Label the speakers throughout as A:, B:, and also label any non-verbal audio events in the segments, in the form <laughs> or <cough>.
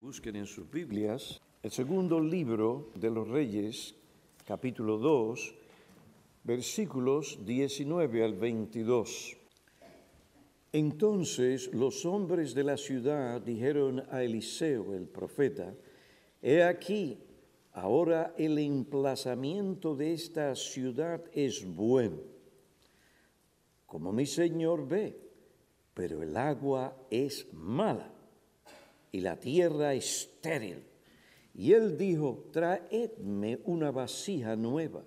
A: Busquen en sus Biblias el segundo libro de los Reyes, capítulo 2, versículos 19 al 22. Entonces los hombres de la ciudad dijeron a Eliseo, el profeta, He aquí, ahora el emplazamiento de esta ciudad es bueno, como mi señor ve, pero el agua es mala y la tierra estéril. Y él dijo, traedme una vasija nueva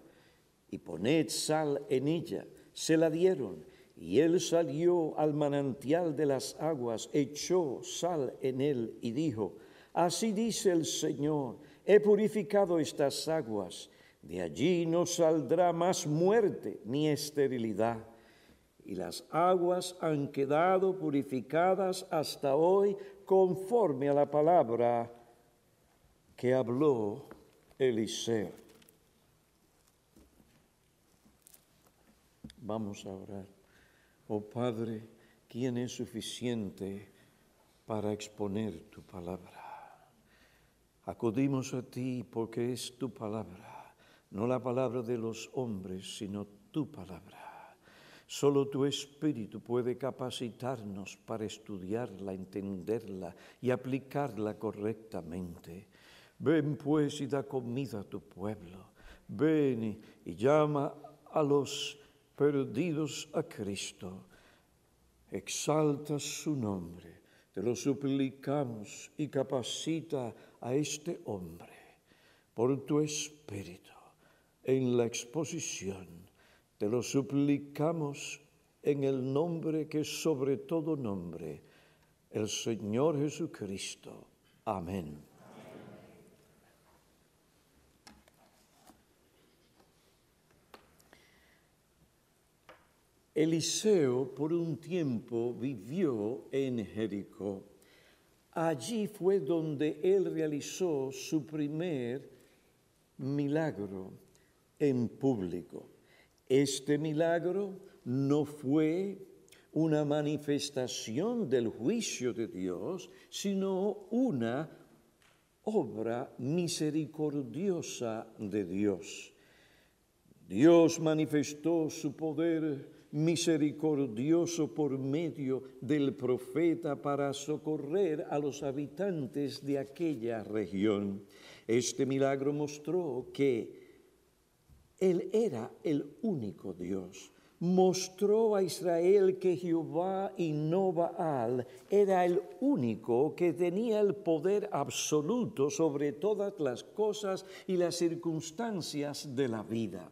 A: y poned sal en ella. Se la dieron. Y él salió al manantial de las aguas, echó sal en él y dijo, así dice el Señor, he purificado estas aguas, de allí no saldrá más muerte ni esterilidad. Y las aguas han quedado purificadas hasta hoy conforme a la palabra que habló Eliseo. Vamos a orar. Oh Padre, ¿quién es suficiente para exponer tu palabra? Acudimos a ti porque es tu palabra, no la palabra de los hombres, sino tu palabra. Solo tu Espíritu puede capacitarnos para estudiarla, entenderla y aplicarla correctamente. Ven pues y da comida a tu pueblo. Ven y llama a los perdidos a Cristo. Exalta su nombre. Te lo suplicamos y capacita a este hombre por tu Espíritu en la exposición te lo suplicamos en el nombre que sobre todo nombre, el Señor Jesucristo. Amén. Eliseo por un tiempo vivió en Jericó. Allí fue donde él realizó su primer milagro en público. Este milagro no fue una manifestación del juicio de Dios, sino una obra misericordiosa de Dios. Dios manifestó su poder misericordioso por medio del profeta para socorrer a los habitantes de aquella región. Este milagro mostró que él era el único Dios. Mostró a Israel que Jehová y no Baal era el único que tenía el poder absoluto sobre todas las cosas y las circunstancias de la vida.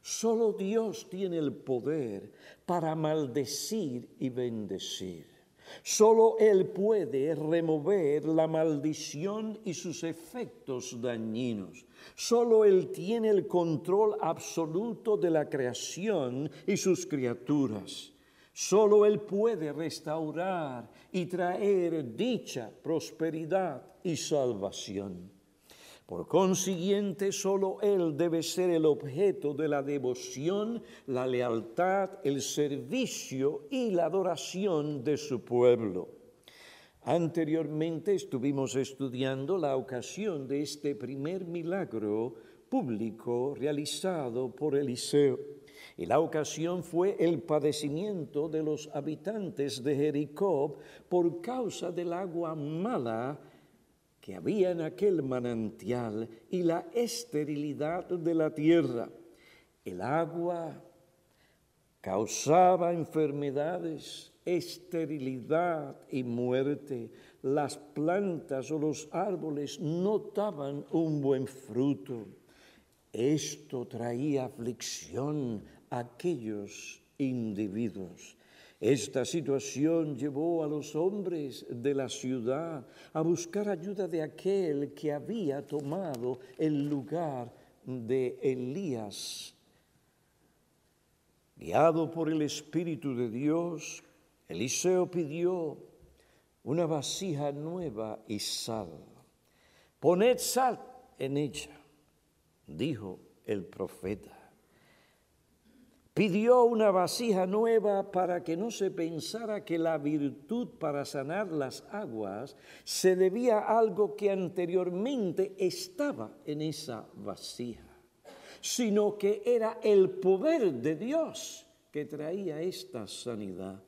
A: Solo Dios tiene el poder para maldecir y bendecir. Solo Él puede remover la maldición y sus efectos dañinos. Solo Él tiene el control absoluto de la creación y sus criaturas. Solo Él puede restaurar y traer dicha, prosperidad y salvación. Por consiguiente, solo Él debe ser el objeto de la devoción, la lealtad, el servicio y la adoración de su pueblo. Anteriormente estuvimos estudiando la ocasión de este primer milagro público realizado por Eliseo. Y la ocasión fue el padecimiento de los habitantes de Jericó por causa del agua mala que había en aquel manantial y la esterilidad de la tierra. El agua causaba enfermedades, esterilidad y muerte. Las plantas o los árboles no daban un buen fruto. Esto traía aflicción a aquellos individuos. Esta situación llevó a los hombres de la ciudad a buscar ayuda de aquel que había tomado el lugar de Elías Guiado por el Espíritu de Dios, Eliseo pidió una vasija nueva y sal. Poned sal en ella, dijo el profeta. Pidió una vasija nueva para que no se pensara que la virtud para sanar las aguas se debía a algo que anteriormente estaba en esa vasija, sino que era el poder de Dios que traía esta sanidad.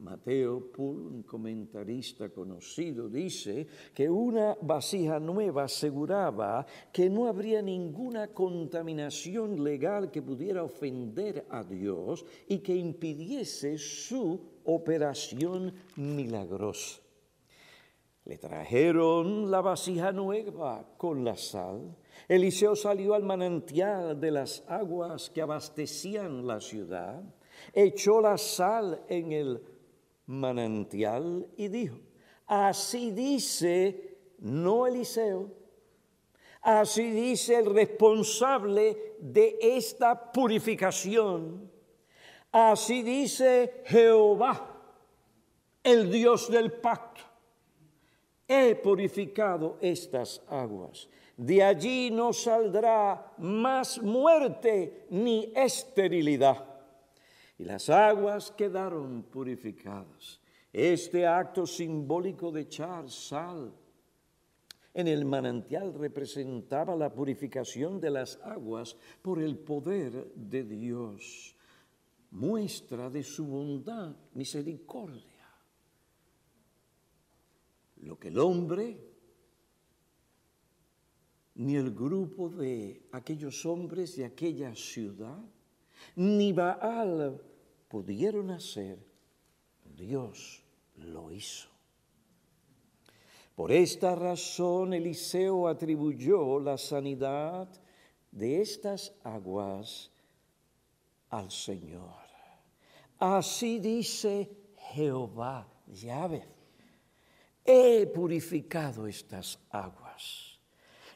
A: Mateo un comentarista conocido, dice que una vasija nueva aseguraba que no habría ninguna contaminación legal que pudiera ofender a Dios y que impidiese su operación milagrosa. Le trajeron la vasija nueva con la sal. Eliseo salió al manantial de las aguas que abastecían la ciudad, echó la sal en el manantial y dijo, así dice no Eliseo, así dice el responsable de esta purificación, así dice Jehová, el Dios del pacto. He purificado estas aguas. De allí no saldrá más muerte ni esterilidad y las aguas quedaron purificadas. Este acto simbólico de echar sal en el manantial representaba la purificación de las aguas por el poder de Dios, muestra de su bondad, misericordia. Lo que el hombre ni el grupo de aquellos hombres de aquella ciudad, ni Baal pudieron hacer, Dios lo hizo. Por esta razón Eliseo atribuyó la sanidad de estas aguas al Señor. Así dice Jehová, llave, he purificado estas aguas.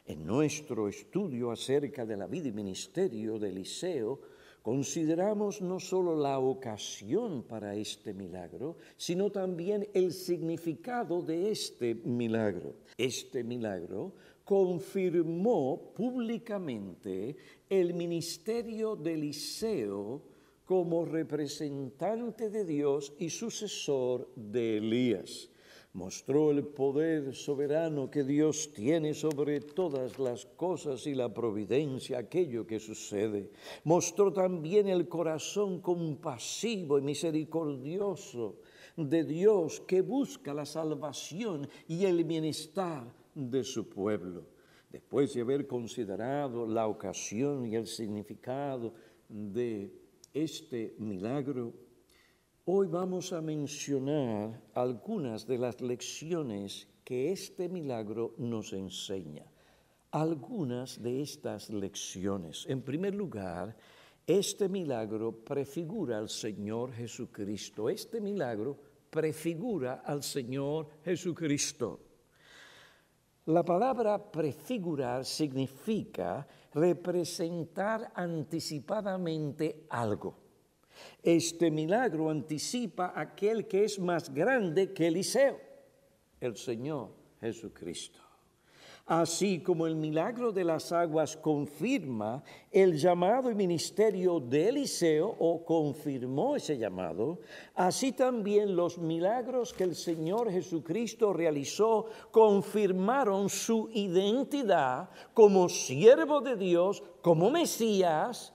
A: En nuestro estudio acerca de la vida y ministerio de Eliseo, consideramos no solo la ocasión para este milagro, sino también el significado de este milagro. Este milagro confirmó públicamente el ministerio de Eliseo como representante de Dios y sucesor de Elías mostró el poder soberano que Dios tiene sobre todas las cosas y la providencia, aquello que sucede. Mostró también el corazón compasivo y misericordioso de Dios que busca la salvación y el bienestar de su pueblo. Después de haber considerado la ocasión y el significado de este milagro, Hoy vamos a mencionar algunas de las lecciones que este milagro nos enseña. Algunas de estas lecciones. En primer lugar, este milagro prefigura al Señor Jesucristo. Este milagro prefigura al Señor Jesucristo. La palabra prefigurar significa representar anticipadamente algo. Este milagro anticipa aquel que es más grande que Eliseo, el Señor Jesucristo. Así como el milagro de las aguas confirma el llamado y ministerio de Eliseo o confirmó ese llamado, así también los milagros que el Señor Jesucristo realizó confirmaron su identidad como siervo de Dios, como Mesías,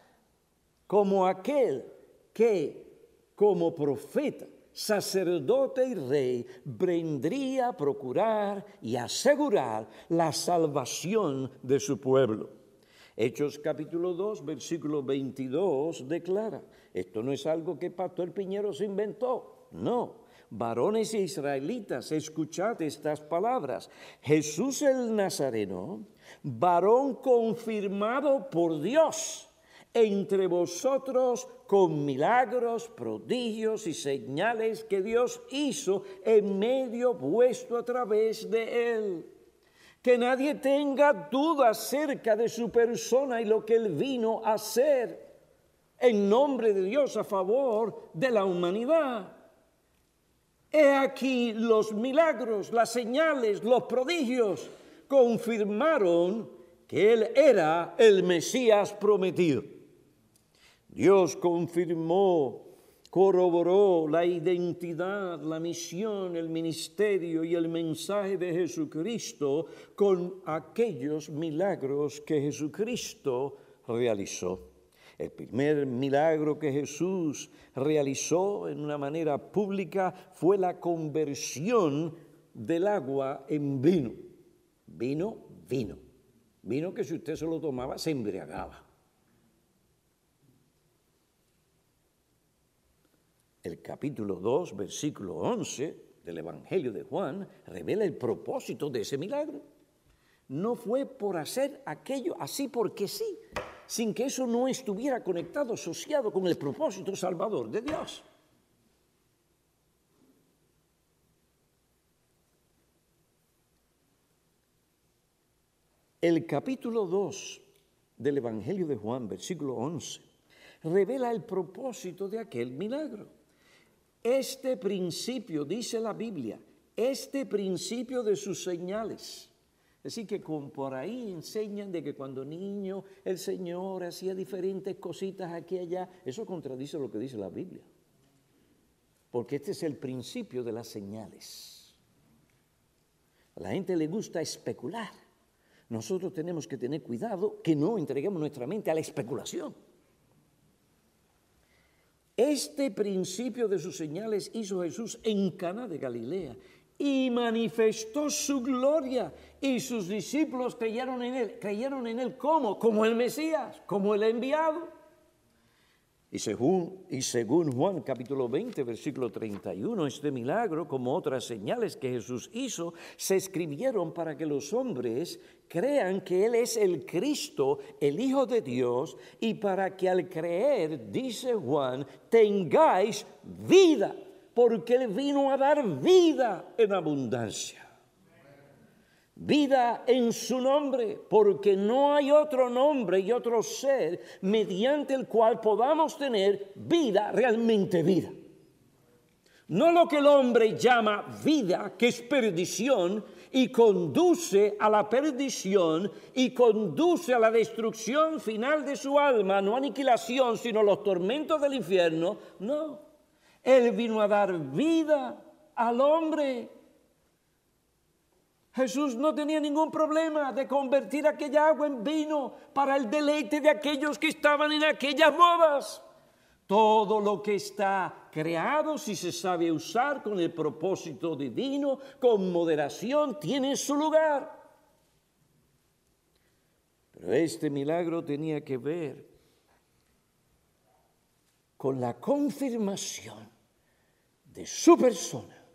A: como aquel que como profeta, sacerdote y rey vendría a procurar y asegurar la salvación de su pueblo. Hechos capítulo 2, versículo 22 declara, esto no es algo que Pastor Piñero se inventó, no. Varones israelitas, escuchad estas palabras. Jesús el Nazareno, varón confirmado por Dios entre vosotros con milagros, prodigios y señales que Dios hizo en medio vuestro a través de él. Que nadie tenga duda acerca de su persona y lo que él vino a hacer en nombre de Dios a favor de la humanidad. He aquí los milagros, las señales, los prodigios confirmaron que él era el Mesías prometido. Dios confirmó, corroboró la identidad, la misión, el ministerio y el mensaje de Jesucristo con aquellos milagros que Jesucristo realizó. El primer milagro que Jesús realizó en una manera pública fue la conversión del agua en vino. Vino, vino. Vino que si usted se lo tomaba se embriagaba. El capítulo 2, versículo 11 del Evangelio de Juan revela el propósito de ese milagro. No fue por hacer aquello así porque sí, sin que eso no estuviera conectado, asociado con el propósito salvador de Dios. El capítulo 2 del Evangelio de Juan, versículo 11, revela el propósito de aquel milagro. Este principio, dice la Biblia, este principio de sus señales Así que por ahí enseñan de que cuando niño el Señor hacía diferentes cositas aquí y allá. Eso contradice lo que dice la Biblia. Porque este es el principio de las señales. A la gente le gusta especular. Nosotros tenemos que tener cuidado que no entreguemos nuestra mente a la especulación. Este principio de sus señales hizo Jesús en Cana de Galilea y manifestó su gloria y sus discípulos creyeron en él. ¿Creyeron en él cómo? Como el Mesías, como el enviado. Y según, y según Juan capítulo 20, versículo 31, este milagro, como otras señales que Jesús hizo, se escribieron para que los hombres crean que Él es el Cristo, el Hijo de Dios, y para que al creer, dice Juan, tengáis vida porque Él vino a dar vida en abundancia. Vida en su nombre, porque no hay otro nombre y otro ser mediante el cual podamos tener vida, realmente vida. No lo que el hombre llama vida, que es perdición, y conduce a la perdición y conduce a la destrucción final de su alma, no aniquilación, sino los tormentos del infierno. No, él vino a dar vida al hombre. Jesús no tenía ningún problema de convertir aquella agua en vino para el deleite de aquellos que estaban en aquellas bodas. Todo lo que está creado, si se sabe usar con el propósito divino, con moderación, tiene su lugar. Pero este milagro tenía que ver con la confirmación de su persona,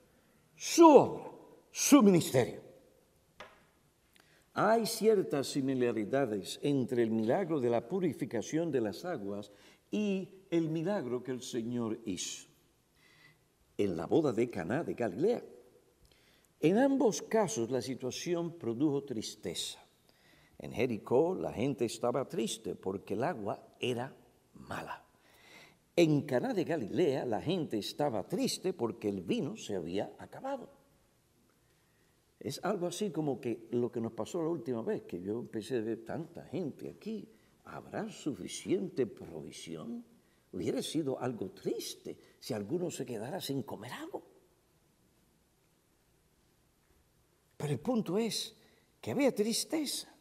A: su obra, su ministerio. Hay ciertas similaridades entre el milagro de la purificación de las aguas y el milagro que el Señor hizo en la boda de Caná de Galilea. En ambos casos la situación produjo tristeza. En Jericó la gente estaba triste porque el agua era mala. En Caná de Galilea la gente estaba triste porque el vino se había acabado. Es algo así como que lo que nos pasó la última vez, que yo empecé a ver tanta gente aquí. ¿Habrá suficiente provisión? Hubiera sido algo triste si alguno se quedara sin comer algo. Pero el punto es que había tristeza.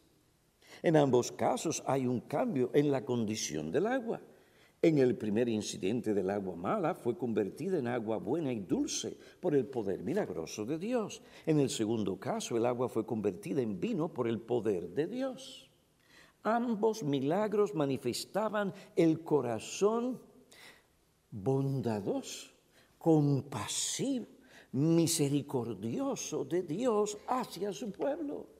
A: En ambos casos hay un cambio en la condición del agua. En el primer incidente del agua mala fue convertida en agua buena y dulce por el poder milagroso de Dios. En el segundo caso, el agua fue convertida en vino por el poder de Dios. Ambos milagros manifestaban el corazón bondadoso, compasivo, misericordioso de Dios hacia su pueblo.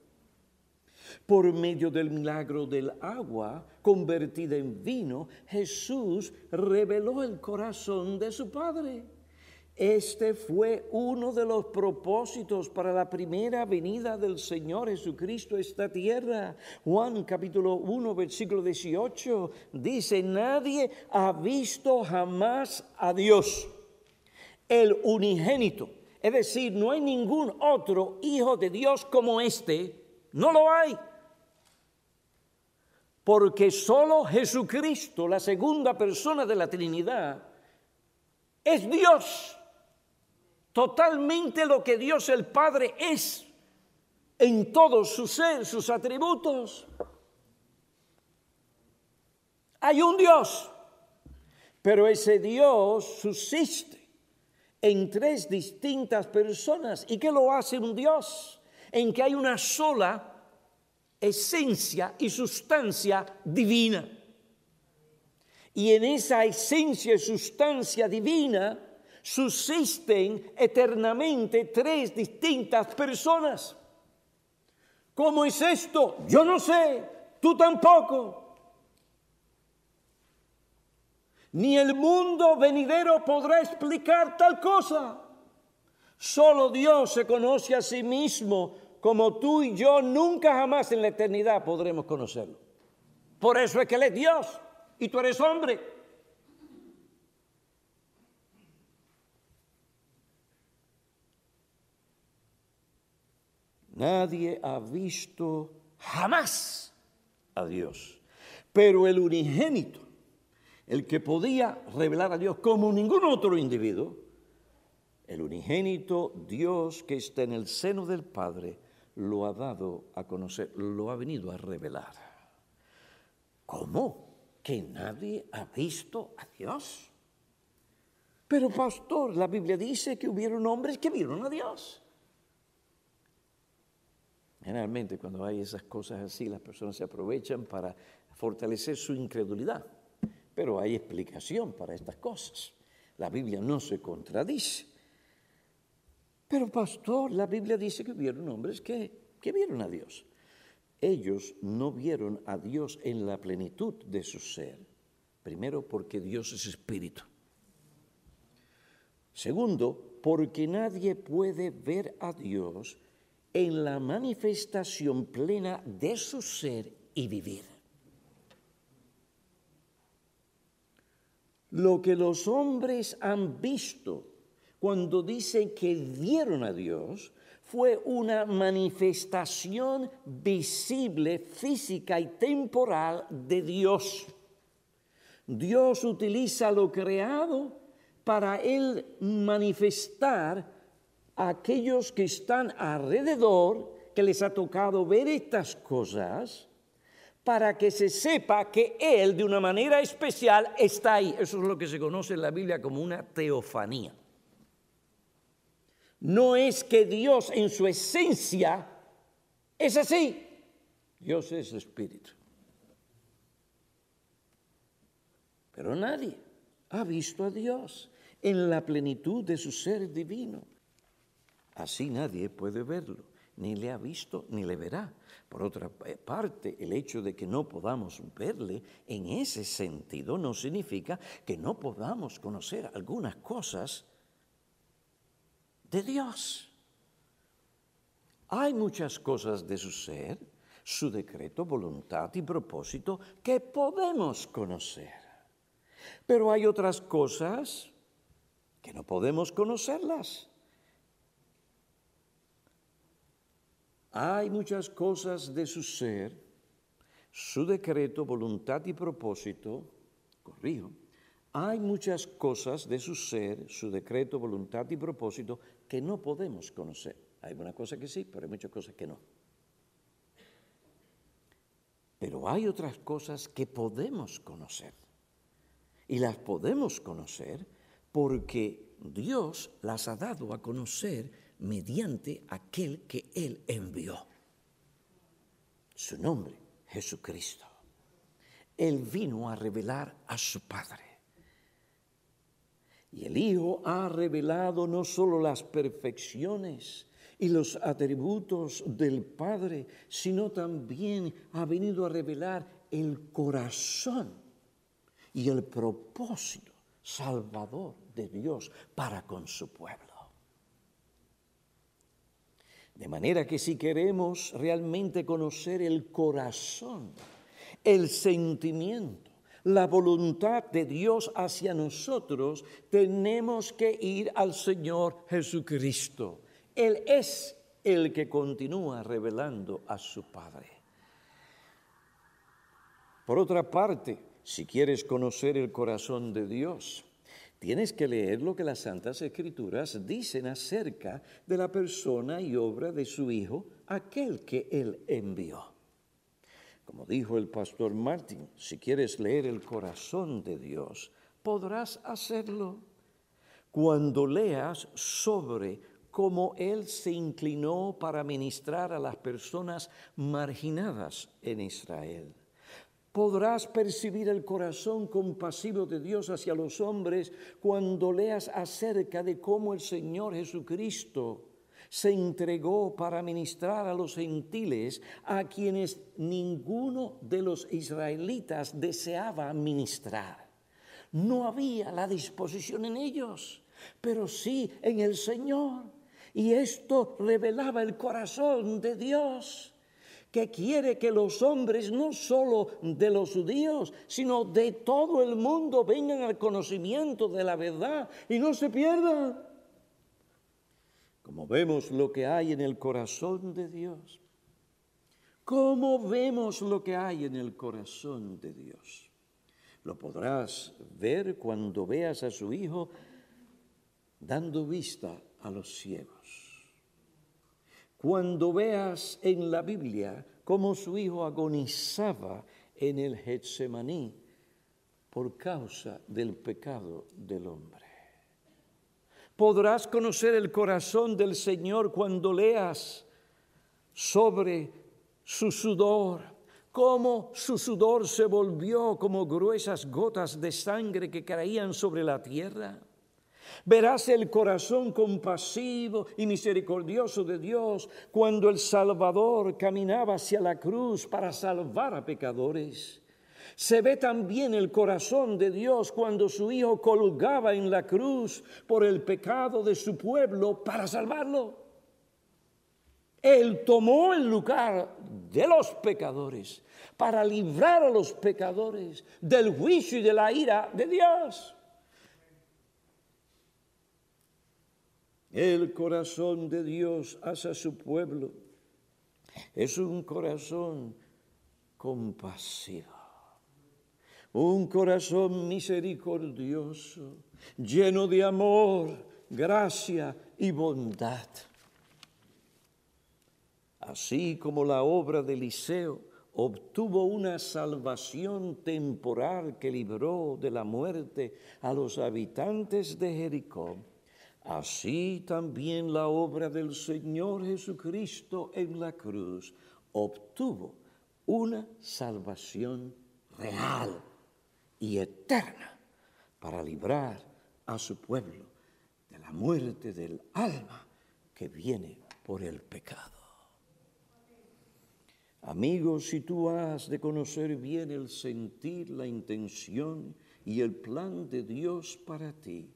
A: Por medio del milagro del agua convertida en vino, Jesús reveló el corazón de su Padre. Este fue uno de los propósitos para la primera venida del Señor Jesucristo a esta tierra. Juan capítulo 1 versículo 18 dice, nadie ha visto jamás a Dios, el unigénito. Es decir, no hay ningún otro hijo de Dios como este no lo hay. porque solo Jesucristo, la segunda persona de la Trinidad, es Dios, totalmente lo que Dios el Padre es en todo su ser, sus atributos. Hay un Dios, pero ese Dios subsiste en tres distintas personas. ¿Y qué lo hace un Dios? En que hay una sola esencia y sustancia divina. Y en esa esencia y sustancia divina subsisten eternamente tres distintas personas. ¿Cómo es esto? Yo no sé, tú tampoco. Ni el mundo venidero podrá explicar tal cosa. Solo Dios se conoce a sí mismo como tú y yo nunca jamás en la eternidad podremos conocerlo. Por eso es que Él es Dios y tú eres hombre. Nadie ha visto jamás a Dios, pero el unigénito, el que podía revelar a Dios como ningún otro individuo, el unigénito Dios que está en el seno del Padre, lo ha dado a conocer, lo ha venido a revelar. ¿Cómo? ¿Que nadie ha visto a Dios? Pero pastor, la Biblia dice que hubieron hombres que vieron a Dios. Generalmente cuando hay esas cosas así, las personas se aprovechan para fortalecer su incredulidad. Pero hay explicación para estas cosas. La Biblia no se contradice. Pero pastor, la Biblia dice que hubieron hombres que, que vieron a Dios. Ellos no vieron a Dios en la plenitud de su ser. Primero, porque Dios es espíritu. Segundo, porque nadie puede ver a Dios en la manifestación plena de su ser y vivir. Lo que los hombres han visto cuando dicen que vieron a Dios, fue una manifestación visible, física y temporal de Dios. Dios utiliza lo creado para él manifestar a aquellos que están alrededor, que les ha tocado ver estas cosas, para que se sepa que Él de una manera especial está ahí. Eso es lo que se conoce en la Biblia como una teofanía no es que Dios en su esencia es así. Dios es espíritu. Pero nadie ha visto a Dios en la plenitud de su ser divino. Así nadie puede verlo, ni le ha visto ni le verá. Por otra parte, el hecho de que no podamos verle en ese sentido no significa que no podamos conocer algunas cosas de Dios. Hay muchas cosas de su ser, su decreto, voluntad y propósito que podemos conocer. Pero hay otras cosas que no podemos conocerlas. Hay muchas cosas de su ser, su decreto, voluntad y propósito, corrijo, hay muchas cosas de su ser, su decreto, voluntad y propósito que no podemos conocer. Hay una cosa que sí, pero hay muchas cosas que no. Pero hay otras cosas que podemos conocer. Y las podemos conocer porque Dios las ha dado a conocer mediante aquel que Él envió. Su nombre, Jesucristo. Él vino a revelar a su Padre. Y el Hijo ha revelado no solo las perfecciones y los atributos del Padre, sino también ha venido a revelar el corazón y el propósito salvador de Dios para con su pueblo. De manera que si queremos realmente conocer el corazón, el sentimiento, la voluntad de Dios hacia nosotros, tenemos que ir al Señor Jesucristo. Él es el que continúa revelando a su Padre. Por otra parte, si quieres conocer el corazón de Dios, tienes que leer lo que las Santas Escrituras dicen acerca de la persona y obra de su Hijo, aquel que Él envió. Como dijo el pastor Martin, si quieres leer el corazón de Dios, podrás hacerlo cuando leas sobre cómo Él se inclinó para ministrar a las personas marginadas en Israel. Podrás percibir el corazón compasivo de Dios hacia los hombres cuando leas acerca de cómo el Señor Jesucristo se entregó para ministrar a los gentiles a quienes ninguno de los israelitas deseaba ministrar. No había la disposición en ellos, pero sí en el Señor. Y esto revelaba el corazón de Dios que quiere que los hombres, no solo de los judíos, sino de todo el mundo, vengan al conocimiento de la verdad y no se pierdan. Como vemos lo que hay en el corazón de Dios. ¿Cómo vemos lo que hay en el corazón de Dios? Lo podrás ver cuando veas a su Hijo dando vista a los ciegos. Cuando veas en la Biblia cómo su Hijo agonizaba en el Getsemaní por causa del pecado del hombre. Podrás conocer el corazón del Señor cuando leas sobre su sudor, cómo su sudor se volvió como gruesas gotas de sangre que caían sobre la tierra. Verás el corazón compasivo y misericordioso de Dios cuando el Salvador caminaba hacia la cruz para salvar a pecadores. Se ve también el corazón de Dios cuando su Hijo colgaba en la cruz por el pecado de su pueblo para salvarlo. Él tomó el lugar de los pecadores para librar a los pecadores del juicio y de la ira de Dios. El corazón de Dios hacia su pueblo es un corazón compasivo un corazón misericordioso, lleno de amor, gracia y bondad. Así como la obra de Eliseo obtuvo una salvación temporal que libró de la muerte a los habitantes de Jericó, así también la obra del Señor Jesucristo en la cruz obtuvo una salvación real y eterna para librar a su pueblo de la muerte del alma que viene por el pecado. Amigos, si tú has de conocer bien el sentir, la intención y el plan de Dios para ti,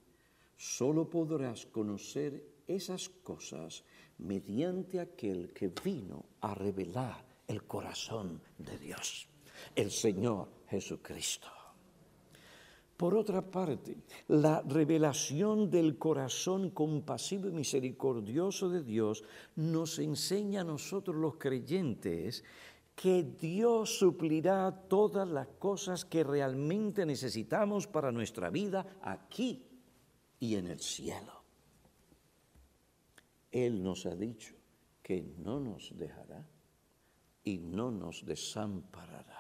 A: solo podrás conocer esas cosas mediante aquel que vino a revelar el corazón de Dios, el Señor Jesucristo. Por otra parte, la revelación del corazón compasivo y misericordioso de Dios nos enseña a nosotros los creyentes que Dios suplirá todas las cosas que realmente necesitamos para nuestra vida aquí y en el cielo. Él nos ha dicho que no nos dejará y no nos desamparará.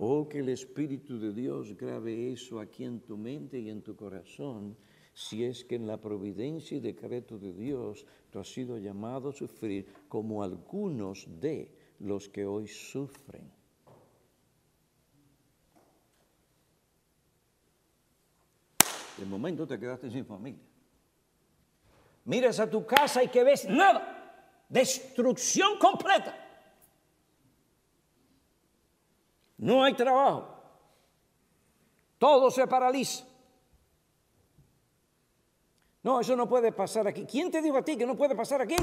A: Oh, que el Espíritu de Dios grabe eso aquí en tu mente y en tu corazón, si es que en la providencia y decreto de Dios tú has sido llamado a sufrir como algunos de los que hoy sufren. De momento te quedaste sin familia. Miras a tu casa y que ves nada, destrucción completa. No hay trabajo, todo se paraliza. No, eso no puede pasar aquí. ¿Quién te dijo a ti que no puede pasar aquí?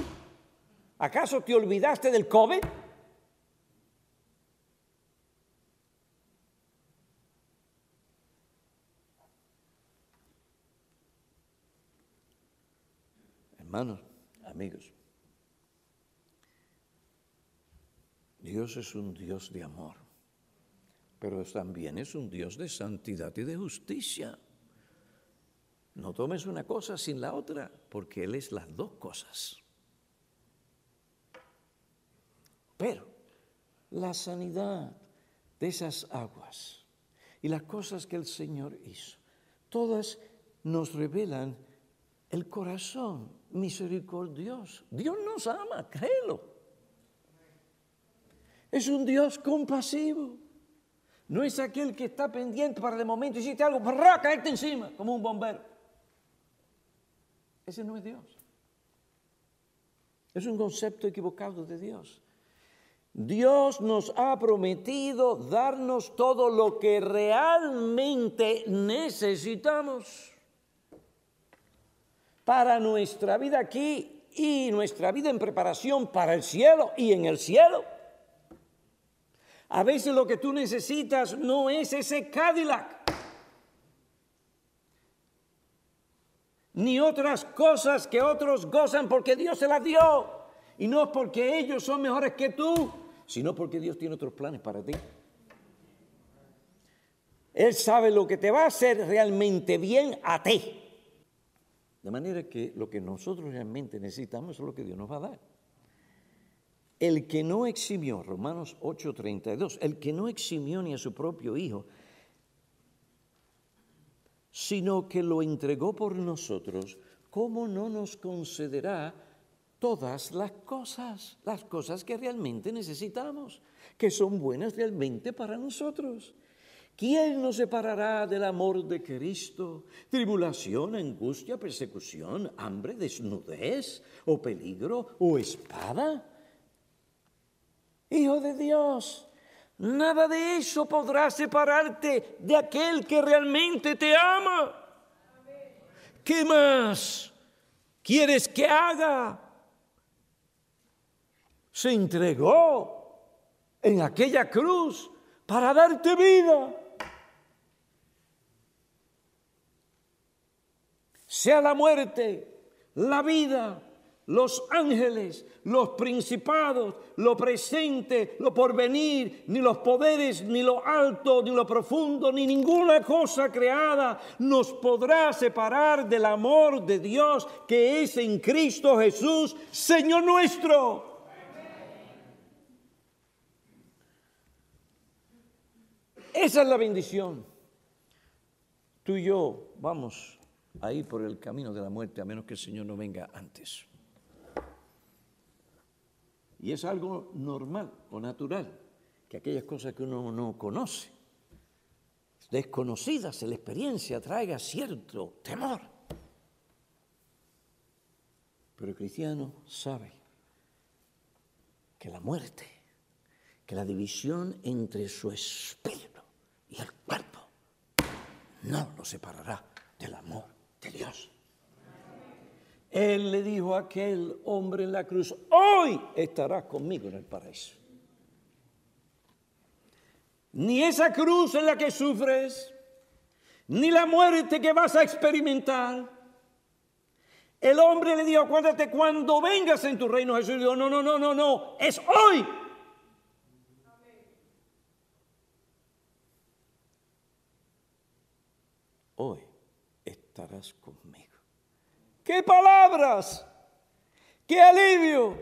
A: ¿Acaso te olvidaste del COVID? Hermanos, amigos, Dios es un Dios de amor pero también es un Dios de santidad y de justicia. No tomes una cosa sin la otra, porque Él es las dos cosas. Pero la sanidad de esas aguas y las cosas que el Señor hizo, todas nos revelan el corazón misericordioso. Dios nos ama, créelo. Es un Dios compasivo. No es aquel que está pendiente para de momento hiciste algo, para caerte encima, como un bombero. Ese no es Dios. Es un concepto equivocado de Dios. Dios nos ha prometido darnos todo lo que realmente necesitamos para nuestra vida aquí y nuestra vida en preparación para el cielo y en el cielo. A veces lo que tú necesitas no es ese Cadillac, ni otras cosas que otros gozan porque Dios se las dio, y no porque ellos son mejores que tú sino porque Dios tiene otros planes para ti. Él sabe lo que te va a hacer realmente bien a ti. De manera que lo que nosotros realmente necesitamos es lo que Dios nos va a dar. El que no eximió, Romanos 8:32, el que no eximió ni a su propio Hijo, sino que lo entregó por nosotros, ¿cómo no nos concederá todas las cosas, las cosas que realmente necesitamos, que son buenas realmente para nosotros. ¿Quién nos separará del amor de Cristo? ¿Tribulación, angustia, persecución, hambre, desnudez o peligro o espada? Hijo de Dios, nada de eso podrá separarte de aquel que realmente te ama. ¿Qué más quieres que haga? se entregó en aquella cruz para darte vida. Sea la muerte, la vida, los ángeles, los principados, lo presente, lo porvenir, ni los poderes, ni lo alto, ni lo profundo, ni ninguna cosa creada nos podrá separar del amor de Dios que es en Cristo Jesús, Señor nuestro. Esa es la bendición. Tú y yo vamos a ir por el camino de la muerte a menos que el Señor no venga antes. Y es algo normal o natural que aquellas cosas que uno no conoce, desconocidas en la experiencia, traiga cierto temor. Pero el cristiano sabe que la muerte, que la división entre su espíritu y el cuerpo no lo separará del amor de Dios. Él le dijo a aquel hombre en la cruz, hoy estarás conmigo en el paraíso. Ni esa cruz en la que sufres, ni la muerte que vas a experimentar. El hombre le dijo, acuérdate, cuando vengas en tu reino, Jesús dijo, no, no, no, no, no, es hoy hoy estarás conmigo. ¡Qué palabras! ¡Qué alivio!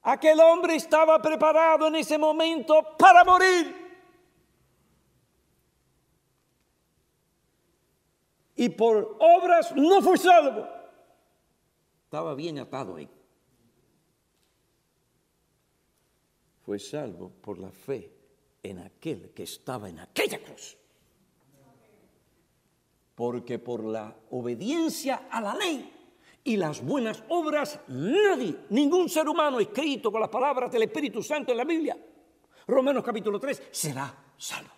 A: Aquel hombre estaba preparado en ese momento para morir. Y por obras no fue salvo. Estaba bien atado ahí. Fue salvo por la fe en aquel que estaba en aquella cruz porque por la obediencia a la ley y las buenas obras, nadie, ningún ser humano escrito con las palabras del Espíritu Santo en la Biblia, Romanos capítulo 3, será salvo.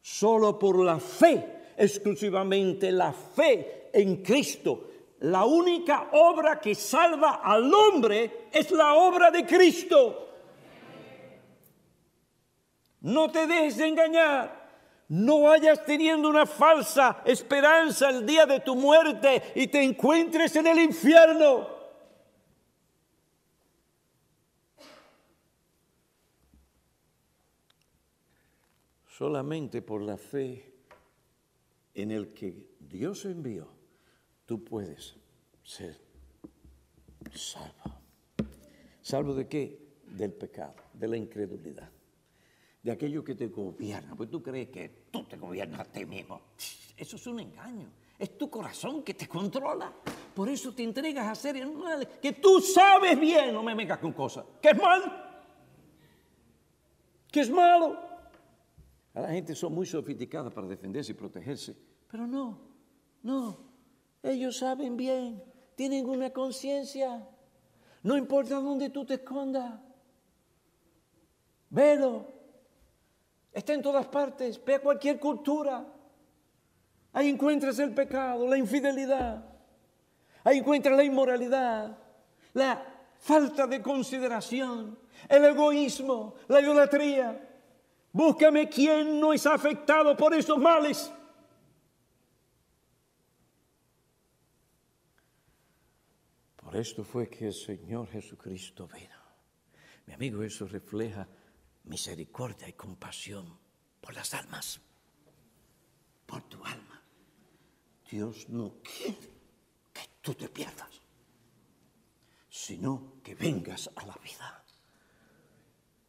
A: Solo por la fe, exclusivamente la fe en Cristo, la única obra que salva al hombre es la obra de Cristo. No te dejes de engañar. No vayas teniendo una falsa esperanza el día de tu muerte y te encuentres en el infierno. Solamente por la fe en el que Dios envió, tú puedes ser salvo. ¿Salvo de qué? Del pecado, de la incredulidad, de aquello que te gobierna. Pues tú crees que tú te gobiernas a ti mismo. Eso es un engaño. Es tu corazón que te controla. Por eso te entregas a hacer. Que tú sabes bien, no me vengas con cosas. Que es mal. Que es malo. A la gente son muy sofisticadas para defenderse y protegerse. Pero no, no. Ellos saben bien. Tienen una conciencia. No importa dónde tú te escondas. Velo. Está en todas partes. Ve a cualquier cultura. Ahí encuentras el pecado, la infidelidad. Ahí encuentras la inmoralidad, la falta de consideración, el egoísmo, la idolatría. Búscame quién no es afectado por esos males. Por esto fue que el Señor Jesucristo vino. Mi amigo, eso refleja misericordia y compasión por las almas, por tu alma. Dios no quiere que tú te pierdas, sino que vengas a la vida.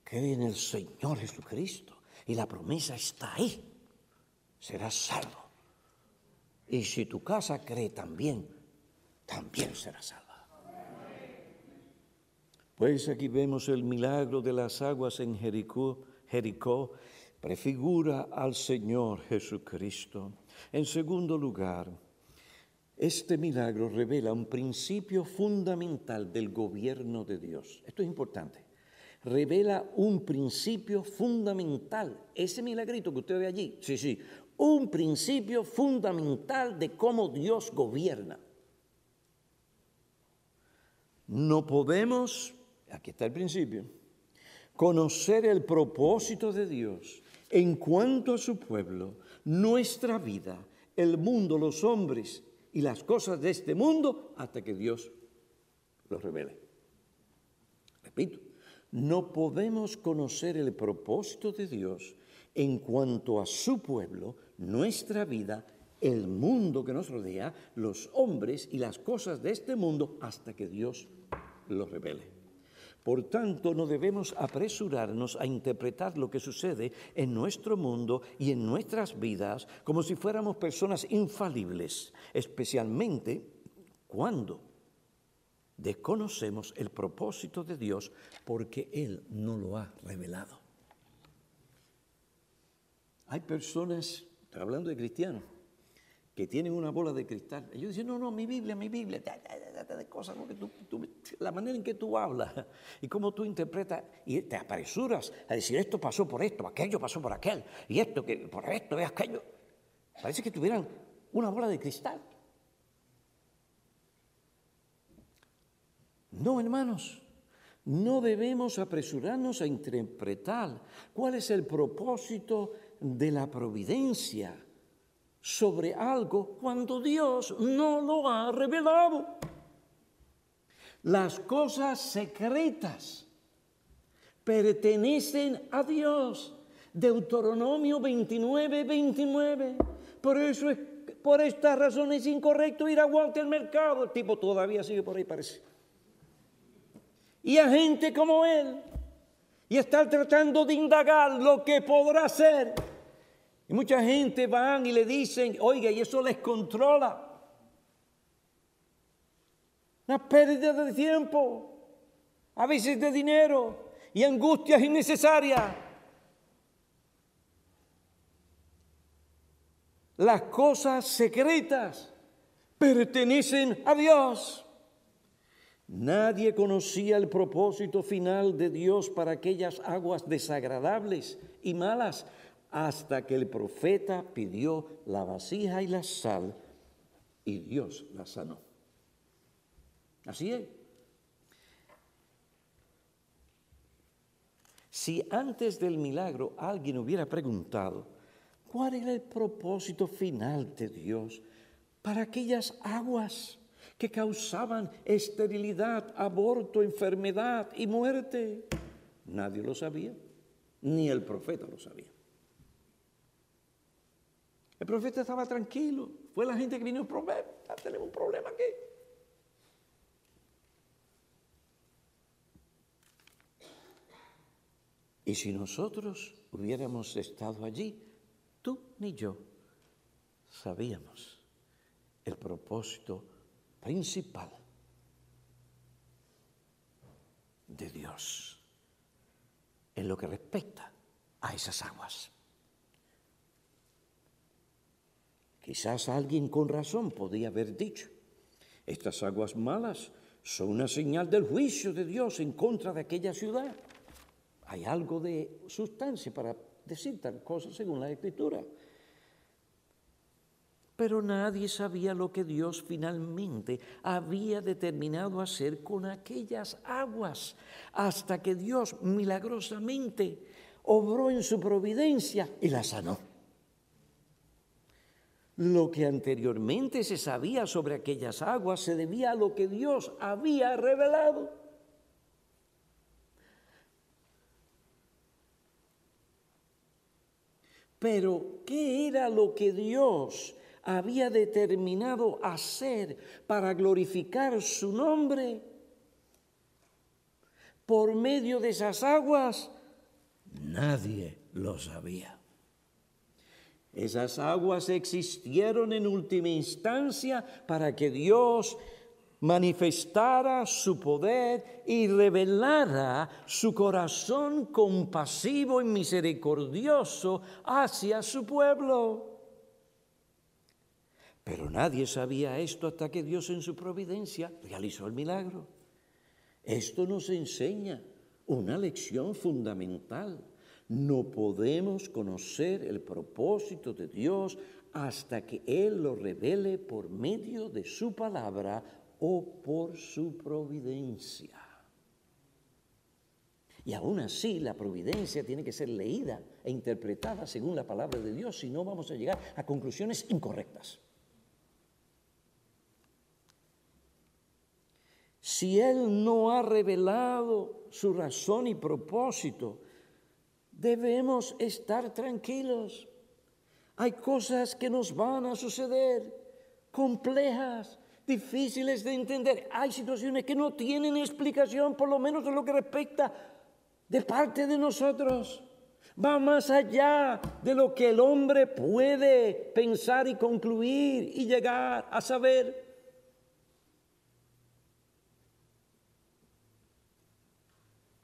A: Cree en el Señor Jesucristo y la promesa está ahí. Serás salvo. Y si tu casa cree también, también será salva. Pues aquí vemos el milagro de las aguas en Jericó, Jericó prefigura al Señor Jesucristo. En segundo lugar, este milagro revela un principio fundamental del gobierno de Dios. Esto es importante. Revela un principio fundamental. Ese milagrito que usted ve allí, sí, sí, un principio fundamental de cómo Dios gobierna. No podemos, aquí está el principio, conocer el propósito de Dios en cuanto a su pueblo nuestra vida, el mundo, los hombres y las cosas de este mundo hasta que Dios los revele. Repito, no podemos conocer el propósito de Dios en cuanto a su pueblo, nuestra vida, el mundo que nos rodea, los hombres y las cosas de este mundo hasta que Dios los revele. Por tanto, no debemos apresurarnos a interpretar lo que sucede en nuestro mundo y en nuestras vidas como si fuéramos personas infalibles, especialmente cuando desconocemos el propósito de Dios porque Él no lo ha revelado. Hay personas, hablando de cristianos, que tienen una bola de cristal. Ellos dicen, no, no, mi Biblia, mi Biblia, la manera en que tú hablas y cómo tú interpretas y te apresuras a decir esto pasó por esto, aquello pasó por aquel, y esto que por esto es aquello. Parece que tuvieran una bola de cristal. No, hermanos, no debemos apresurarnos a interpretar cuál es el propósito de la providencia sobre algo cuando Dios no lo ha revelado. Las cosas secretas pertenecen a Dios. Deuteronomio 29, 29. Por eso es, por esta razón es incorrecto ir a Walter Mercado. El tipo todavía sigue por ahí, parece. Y a gente como él. Y estar tratando de indagar lo que podrá ser y mucha gente van y le dicen, oiga, y eso les controla. Una pérdida de tiempo, a veces de dinero y angustias innecesarias. Las cosas secretas pertenecen a Dios. Nadie conocía el propósito final de Dios para aquellas aguas desagradables y malas hasta que el profeta pidió la vasija y la sal y Dios la sanó. Así es. Si antes del milagro alguien hubiera preguntado cuál era el propósito final de Dios para aquellas aguas que causaban esterilidad, aborto, enfermedad y muerte, nadie lo sabía, ni el profeta lo sabía. El profeta estaba tranquilo. Fue la gente que vino a problema. Tenemos un problema aquí. Y si nosotros hubiéramos estado allí, tú ni yo sabíamos el propósito principal de Dios en lo que respecta a esas aguas. Quizás alguien con razón podía haber dicho, estas aguas malas son una señal del juicio de Dios en contra de aquella ciudad. Hay algo de sustancia para decir tal cosa según la escritura. Pero nadie sabía lo que Dios finalmente había determinado hacer con aquellas aguas, hasta que Dios milagrosamente obró en su providencia y las sanó. Lo que anteriormente se sabía sobre aquellas aguas se debía a lo que Dios había revelado. Pero, ¿qué era lo que Dios había determinado hacer para glorificar su nombre? Por medio de esas aguas, nadie lo sabía. Esas aguas existieron en última instancia para que Dios manifestara su poder y revelara su corazón compasivo y misericordioso hacia su pueblo. Pero nadie sabía esto hasta que Dios en su providencia realizó el milagro. Esto nos enseña una lección fundamental. No podemos conocer el propósito de Dios hasta que Él lo revele por medio de su palabra o por su providencia. Y aún así la providencia tiene que ser leída e interpretada según la palabra de Dios, si no vamos a llegar a conclusiones incorrectas. Si Él no ha revelado su razón y propósito, debemos estar tranquilos. Hay cosas que nos van a suceder, complejas, difíciles de entender. Hay situaciones que no tienen explicación, por lo menos en lo que respecta de parte de nosotros. Va más allá de lo que el hombre puede pensar y concluir y llegar a saber.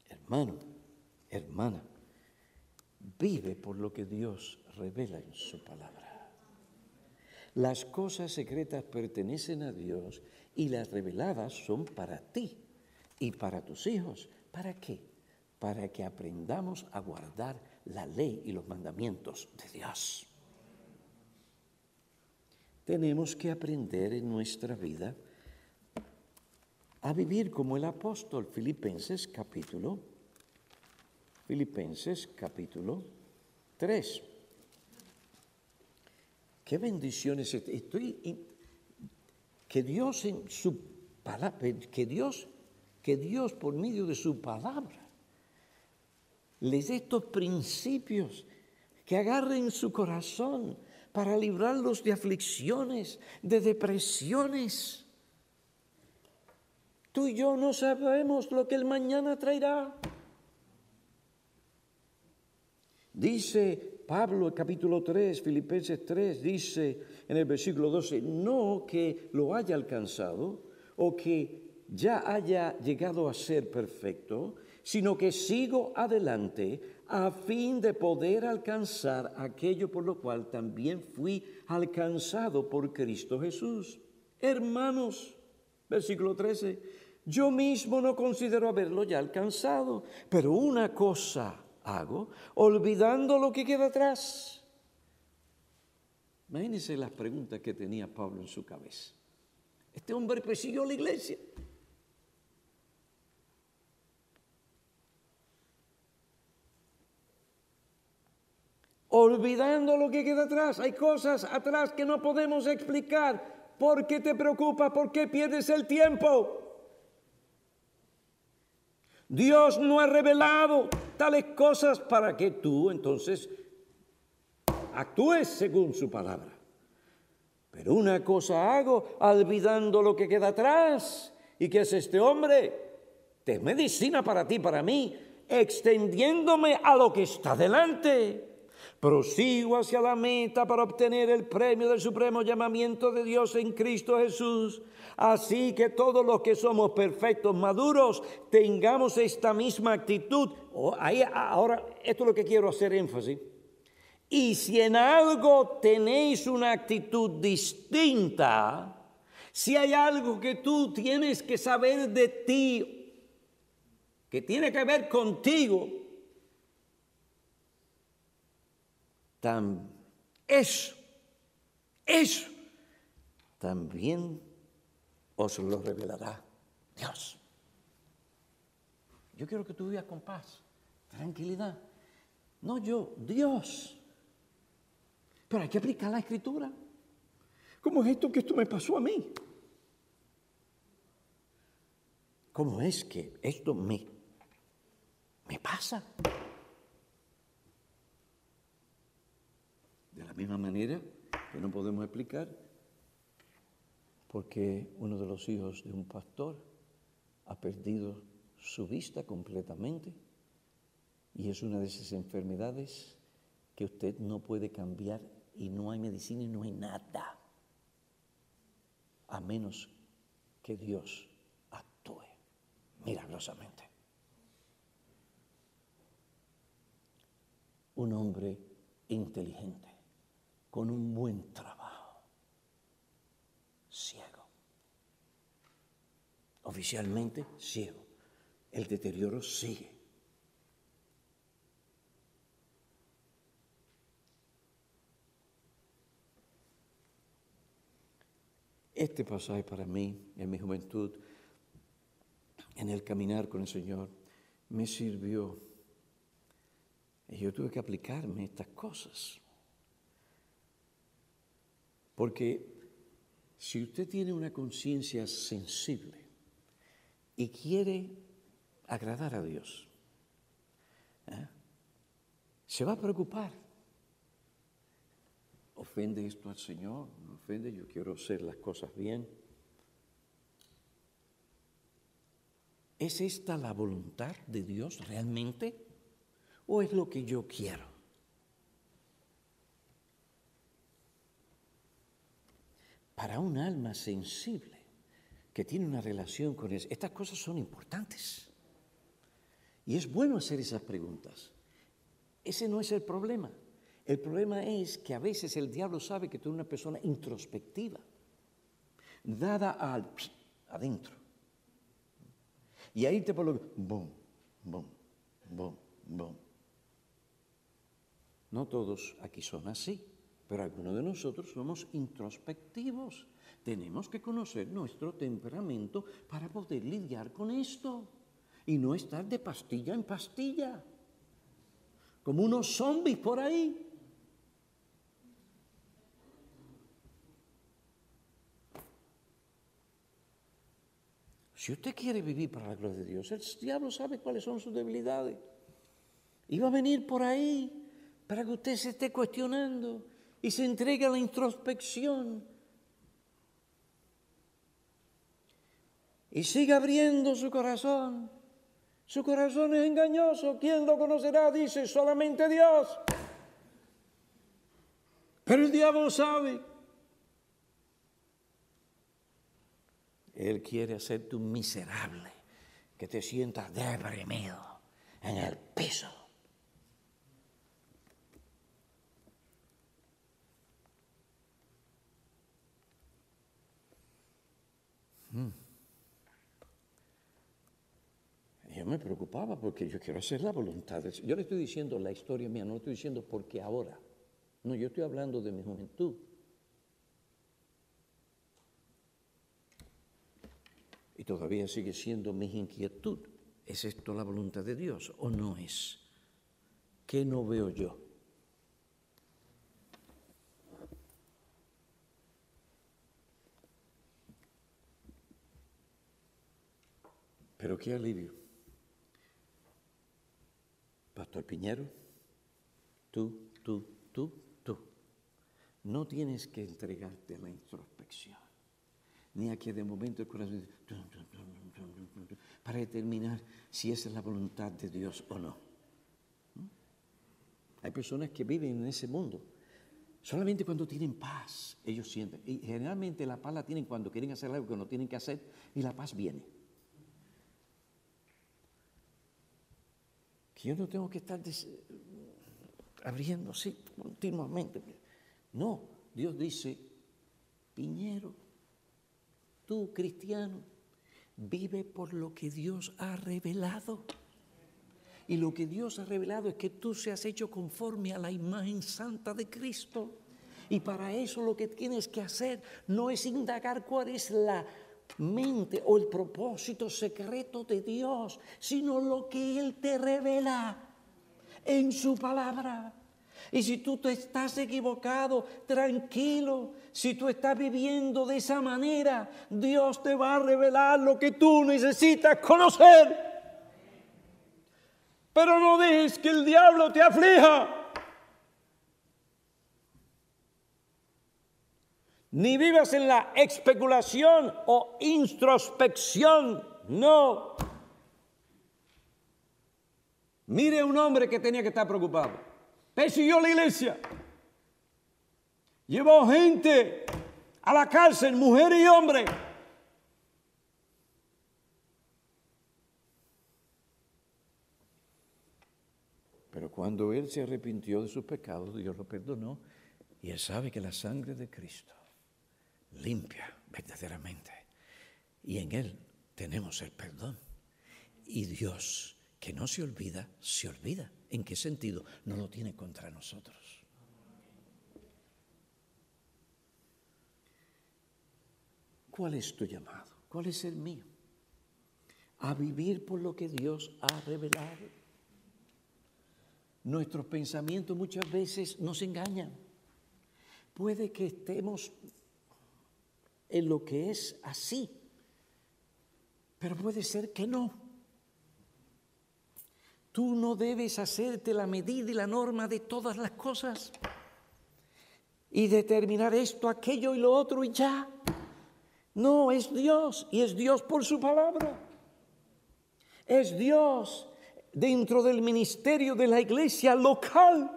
A: Hermano, hermana, vive por lo que Dios revela en su palabra. Las cosas secretas pertenecen a Dios y las reveladas son para ti y para tus hijos. ¿Para qué? Para que aprendamos a guardar la ley y los mandamientos de Dios. Tenemos que aprender en nuestra vida a vivir como el apóstol Filipenses capítulo Filipenses capítulo 3. Qué bendiciones estoy que Dios en su palabra, que Dios, que Dios por medio de su palabra les dé estos principios que agarren su corazón para librarlos de aflicciones, de depresiones. Tú y yo no sabemos lo que el mañana traerá. Dice Pablo, capítulo 3, Filipenses 3, dice en el versículo 12, no que lo haya alcanzado o que ya haya llegado a ser perfecto, sino que sigo adelante a fin de poder alcanzar aquello por lo cual también fui alcanzado por Cristo Jesús. Hermanos, versículo 13, yo mismo no considero haberlo ya alcanzado, pero una cosa hago, olvidando lo que queda atrás. Imagínense las preguntas que tenía Pablo en su cabeza. Este hombre persiguió la iglesia. Olvidando lo que queda atrás. Hay cosas atrás que no podemos explicar. ¿Por qué te preocupa? ¿Por qué pierdes el tiempo? Dios no ha revelado tales cosas para que tú entonces actúes según su palabra. Pero una cosa hago, olvidando lo que queda atrás. ¿Y qué es este hombre? Es medicina para ti, para mí, extendiéndome a lo que está delante. Prosigo hacia la meta para obtener el premio del supremo llamamiento de Dios en Cristo Jesús. Así que todos los que somos perfectos, maduros, tengamos esta misma actitud. Ahora, esto es lo que quiero hacer énfasis. Y si en algo tenéis una actitud distinta, si hay algo que tú tienes que saber de ti, que tiene que ver contigo, eso, eso también os lo revelará Dios. Yo quiero que tú vivas con paz, tranquilidad. No yo, Dios. Pero hay que aplicar la escritura. ¿Cómo es esto que esto me pasó a mí? ¿Cómo es que esto me, me pasa? De la misma manera que no podemos explicar porque uno de los hijos de un pastor ha perdido su vista completamente y es una de esas enfermedades que usted no puede cambiar y no hay medicina y no hay nada, a menos que Dios actúe milagrosamente. Un hombre inteligente, con un buen trabajo, ciego. Oficialmente ciego. El deterioro sigue. Este pasaje para mí, en mi juventud, en el caminar con el Señor, me sirvió. Y yo tuve que aplicarme estas cosas. Porque si usted tiene una conciencia sensible y quiere agradar a Dios, ¿eh? se va a preocupar ¿Ofende esto al Señor? ¿No ofende? Yo quiero hacer las cosas bien. ¿Es esta la voluntad de Dios realmente? ¿O es lo que yo quiero? Para un alma sensible que tiene una relación con eso, estas cosas son importantes. Y es bueno hacer esas preguntas. Ese no es el problema. El problema es que a veces el diablo sabe que tú eres una persona introspectiva, dada al adentro. Y ahí te pone, boom, boom, boom, boom. No todos aquí son así, pero algunos de nosotros somos introspectivos. Tenemos que conocer nuestro temperamento para poder lidiar con esto y no estar de pastilla en pastilla, como unos zombies por ahí. Si usted quiere vivir para la gloria de Dios, el diablo sabe cuáles son sus debilidades. Y va a venir por ahí para que usted se esté cuestionando y se entregue a la introspección. Y siga abriendo su corazón. Su corazón es engañoso. ¿Quién lo conocerá? Dice solamente Dios. Pero el diablo sabe. Él quiere hacerte un miserable, que te sientas deprimido en el piso. Hmm. Yo me preocupaba porque yo quiero hacer la voluntad de Yo le estoy diciendo la historia mía, no le estoy diciendo porque ahora. No, yo estoy hablando de mi juventud. y todavía sigue siendo mi inquietud. ¿Es esto la voluntad de Dios o no es? ¿Qué no veo yo? Pero qué alivio. Pastor Piñero, tú, tú, tú, tú. no tienes que entregarte a la introspección, ni a que de momento el corazón para determinar si esa es la voluntad de Dios o no. Hay personas que viven en ese mundo. Solamente cuando tienen paz, ellos sienten. Y generalmente la paz la tienen cuando quieren hacer algo que no tienen que hacer y la paz viene. Que yo no tengo que estar abriendo así continuamente. No, Dios dice, Piñero, tú cristiano, vive por lo que Dios ha revelado. Y lo que Dios ha revelado es que tú seas hecho conforme a la imagen santa de Cristo. Y para eso lo que tienes que hacer no es indagar cuál es la mente o el propósito secreto de Dios, sino lo que Él te revela en su palabra. Y si tú te estás equivocado, tranquilo. Si tú estás viviendo de esa manera, Dios te va a revelar lo que tú necesitas conocer. Pero no dejes que el diablo te aflija. Ni vivas en la especulación o introspección. No. Mire un hombre que tenía que estar preocupado persiguió la iglesia. Llevó gente a la cárcel, mujeres y hombres. Pero cuando él se arrepintió de sus pecados, Dios lo perdonó. Y él sabe que la sangre de Cristo limpia verdaderamente. Y en él tenemos el perdón. Y Dios, que no se olvida, se olvida. ¿En qué sentido? No lo tiene contra nosotros. ¿Cuál es tu llamado? ¿Cuál es el mío? A vivir por lo que Dios ha revelado. Nuestros pensamientos muchas veces nos engañan. Puede que estemos en lo que es así, pero puede ser que no. Tú no debes hacerte la medida y la norma de todas las cosas y determinar esto, aquello y lo otro y ya. No, es Dios y es Dios por su palabra. Es Dios dentro del ministerio de la iglesia local.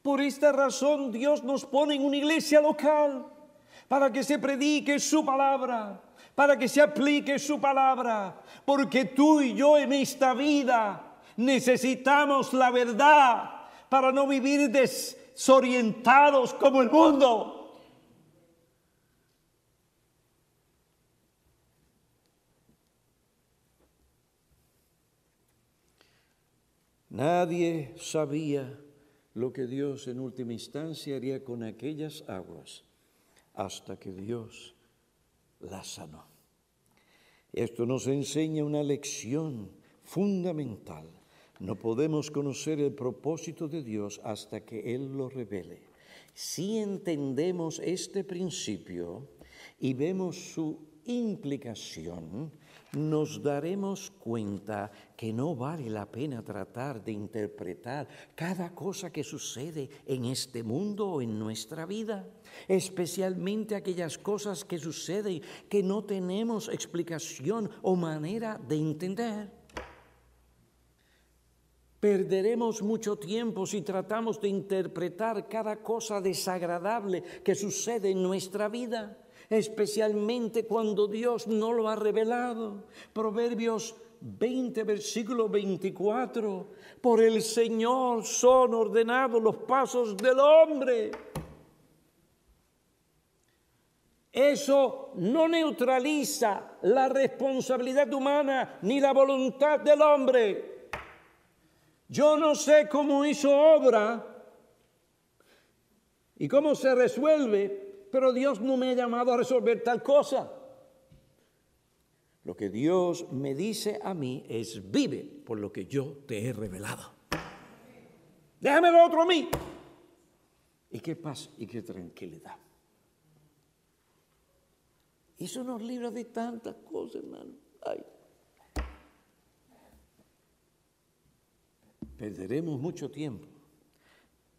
A: Por esta razón Dios nos pone en una iglesia local para que se predique su palabra, para que se aplique su palabra, porque tú y yo en esta vida Necesitamos la verdad para no vivir desorientados como el mundo. Nadie sabía lo que Dios en última instancia haría con aquellas aguas hasta que Dios las sanó. Esto nos enseña una lección fundamental no podemos conocer el propósito de Dios hasta que Él lo revele. Si entendemos este principio y vemos su implicación, nos daremos cuenta que no vale la pena tratar de interpretar cada cosa que sucede en este mundo o en nuestra vida, especialmente aquellas cosas que suceden que no tenemos explicación o manera de entender. Perderemos mucho tiempo si tratamos de interpretar cada cosa desagradable que sucede en nuestra vida, especialmente cuando Dios no lo ha revelado. Proverbios 20, versículo 24. Por el Señor son ordenados los pasos del hombre. Eso no neutraliza la responsabilidad humana ni la voluntad del hombre. Yo no sé cómo hizo obra y cómo se resuelve, pero Dios no me ha llamado a resolver tal cosa. Lo que Dios me dice a mí es vive por lo que yo te he revelado. Déjame lo otro a mí. Y qué paz y qué tranquilidad. Eso nos libra de tantas cosas, hermano. Ay. Perderemos mucho tiempo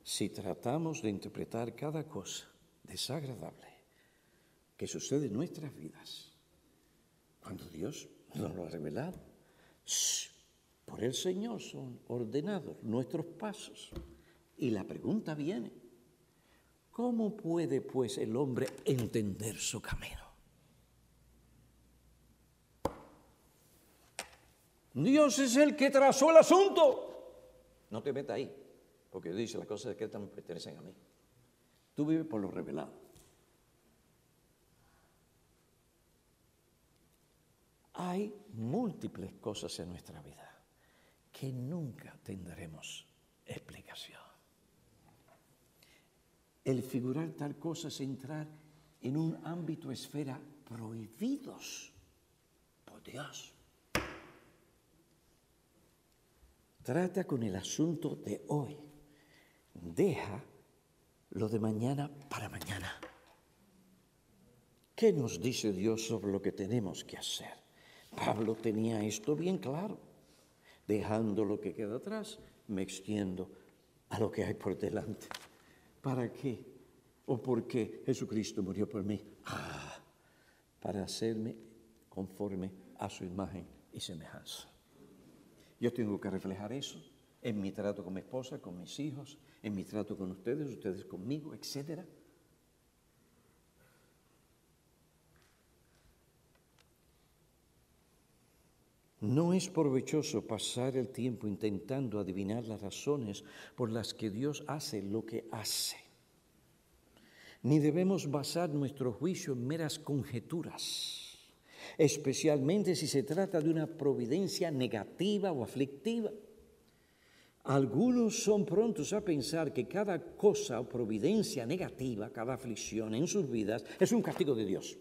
A: si tratamos de interpretar cada cosa desagradable que sucede en nuestras vidas, cuando Dios nos lo ha revelado, por el Señor son ordenados nuestros pasos. Y la pregunta viene, ¿cómo puede pues el hombre entender su camino? Dios es el que trazó el asunto. No te metas ahí, porque dice las cosas que me pertenecen a mí. Tú vives por lo revelado. Hay múltiples cosas en nuestra vida que nunca tendremos explicación. El figurar tal cosa es entrar en un ámbito, esfera prohibidos por Dios. Trata con el asunto de hoy. Deja lo de mañana para mañana. ¿Qué nos dice Dios sobre lo que tenemos que hacer? Pablo tenía esto bien claro. Dejando lo que queda atrás, me extiendo a lo que hay por delante. ¿Para qué? ¿O por qué Jesucristo murió por mí? Ah, para hacerme conforme a su imagen y semejanza. Yo tengo que reflejar eso en mi trato con mi esposa, con mis hijos, en mi trato con ustedes, ustedes conmigo, etc. No es provechoso pasar el tiempo intentando adivinar las razones por las que Dios hace lo que hace. Ni debemos basar nuestro juicio en meras conjeturas especialmente si se trata de una providencia negativa o aflictiva. Algunos son prontos a pensar que cada cosa o providencia negativa, cada aflicción en sus vidas, es un castigo de Dios.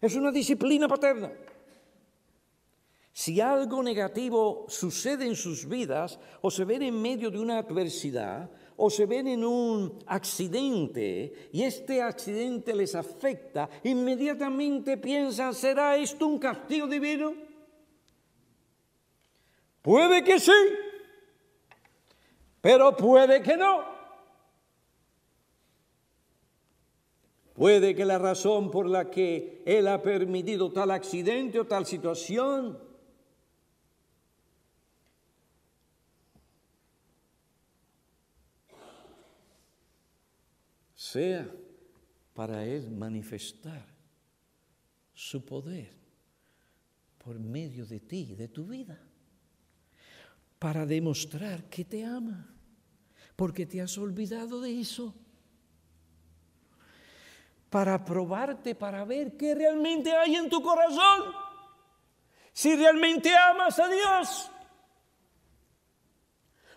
A: Es una disciplina paterna. Si algo negativo sucede en sus vidas o se ven en medio de una adversidad, o se ven en un accidente y este accidente les afecta, inmediatamente piensan, ¿será esto un castigo divino? Puede que sí, pero puede que no. Puede que la razón por la que Él ha permitido tal accidente o tal situación sea para Él manifestar su poder por medio de ti, de tu vida, para demostrar que te ama, porque te has olvidado de eso, para probarte, para ver qué realmente hay en tu corazón, si realmente amas a Dios.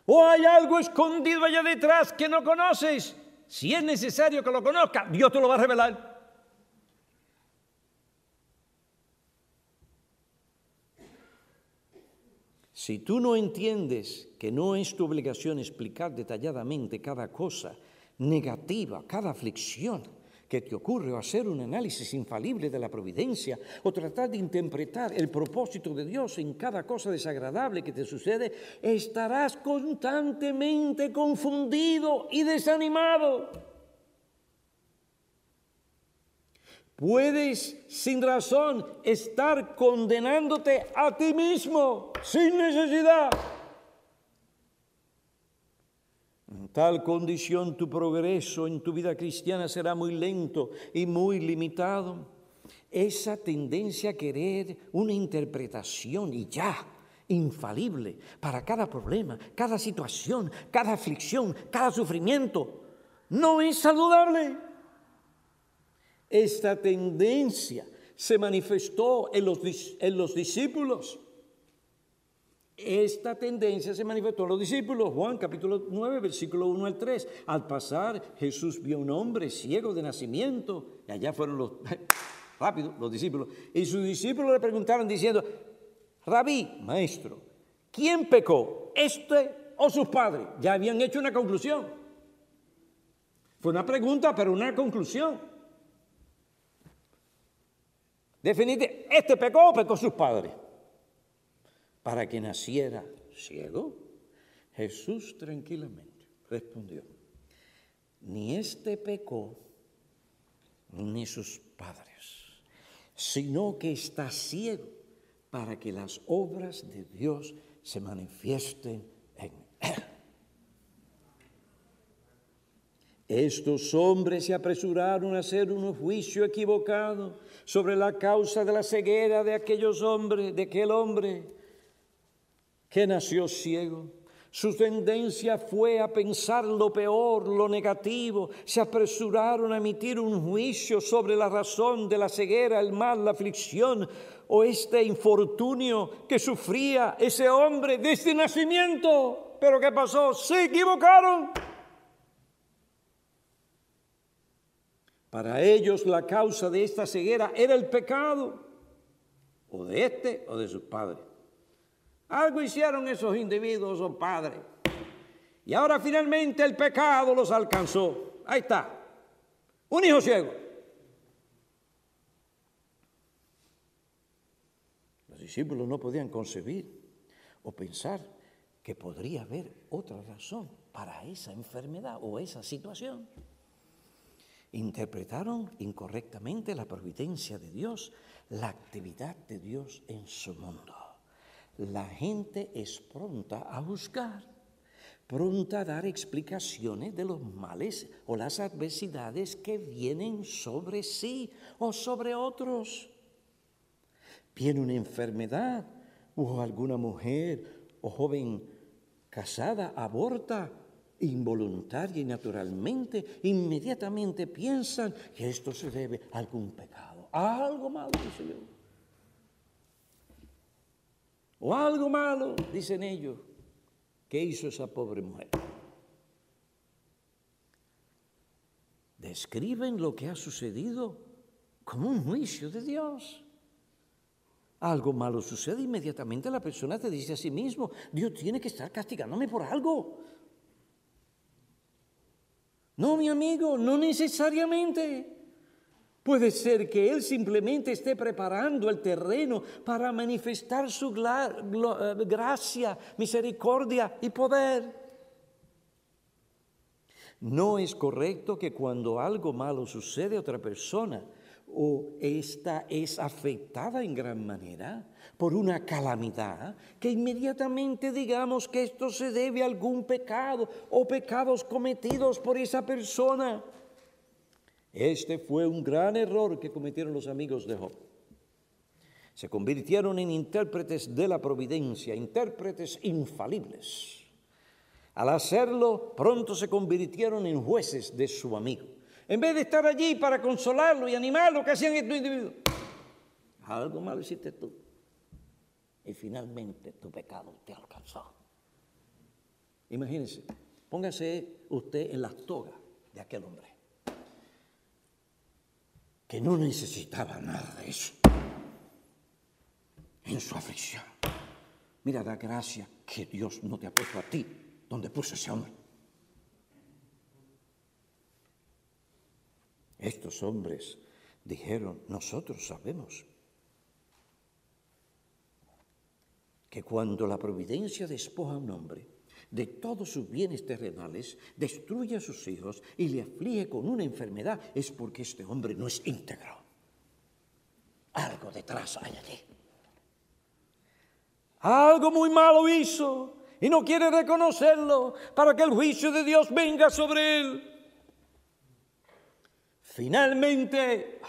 A: ¿O hay algo escondido allá detrás que no conoces? Si es necesario que lo conozca, Dios te lo va a revelar. Si tú no entiendes que no es tu obligación explicar detalladamente cada cosa negativa, cada aflicción, que te ocurre o hacer un análisis infalible de la providencia o tratar de interpretar el propósito de Dios en cada cosa desagradable que te sucede, estarás constantemente confundido y desanimado. Puedes sin razón estar condenándote a ti mismo sin necesidad. En tal condición tu progreso en tu vida cristiana será muy lento y muy limitado. Esa tendencia a querer una interpretación y ya, infalible, para cada problema, cada situación, cada aflicción, cada sufrimiento, no es saludable. Esta tendencia se manifestó en los, en los discípulos esta tendencia se manifestó en los discípulos. Juan capítulo 9, versículo 1 al 3. Al pasar, Jesús vio un hombre ciego de nacimiento. Y allá fueron los, <laughs> rápido, los discípulos. Y sus discípulos le preguntaron diciendo, Rabí, maestro, ¿quién pecó? ¿Este o sus padres? Ya habían hecho una conclusión. Fue una pregunta, pero una conclusión. Definitivamente, ¿este pecó o pecó sus padres? Para que naciera ciego? Jesús tranquilamente respondió, ni este pecó, ni sus padres, sino que está ciego para que las obras de Dios se manifiesten en él. Estos hombres se apresuraron a hacer un juicio equivocado sobre la causa de la ceguera de aquellos hombres, de aquel hombre que nació ciego. Su tendencia fue a pensar lo peor, lo negativo. Se apresuraron a emitir un juicio sobre la razón de la ceguera, el mal, la aflicción o este infortunio que sufría ese hombre desde nacimiento. Pero ¿qué pasó? Se equivocaron. Para ellos la causa de esta ceguera era el pecado, o de este o de sus padres. Algo hicieron esos individuos o padres. Y ahora finalmente el pecado los alcanzó. Ahí está. Un hijo ciego. Los discípulos no podían concebir o pensar que podría haber otra razón para esa enfermedad o esa situación. Interpretaron incorrectamente la providencia de Dios, la actividad de Dios en su mundo la gente es pronta a buscar, pronta a dar explicaciones de los males o las adversidades que vienen sobre sí o sobre otros. Viene una enfermedad o alguna mujer o joven casada aborta involuntaria y naturalmente, inmediatamente piensan que esto se debe a algún pecado, a algo malo, dice yo o algo malo, dicen ellos, ¿qué hizo esa pobre mujer. Describen lo que ha sucedido como un juicio de Dios. Algo malo sucede, inmediatamente la persona te dice a sí mismo, Dios tiene que estar castigándome por algo. No, mi amigo, no necesariamente. Puede ser que Él simplemente esté preparando el terreno para manifestar su eh, gracia, misericordia y poder. No es correcto que cuando algo malo sucede a otra persona o esta es afectada en gran manera por una calamidad, que inmediatamente digamos que esto se debe a algún pecado o pecados cometidos por esa persona. Este fue un gran error que cometieron los amigos de Job. Se convirtieron en intérpretes de la providencia, intérpretes infalibles. Al hacerlo, pronto se convirtieron en jueces de su amigo. En vez de estar allí para consolarlo y animarlo, ¿qué hacían estos individuos? Algo malo hiciste tú. Y finalmente tu pecado te alcanzó. Imagínense, póngase usted en las togas de aquel hombre que no necesitaba nada de eso en su aflicción. Mira, da gracia que Dios no te ha a ti donde puso ese hombre. Estos hombres dijeron, nosotros sabemos que cuando la providencia despoja a un hombre, de todos sus bienes terrenales, destruye a sus hijos y le aflige con una enfermedad, es porque este hombre no es íntegro. Algo detrás hay allí. Algo muy malo hizo y no quiere reconocerlo para que el juicio de Dios venga sobre él. Finalmente,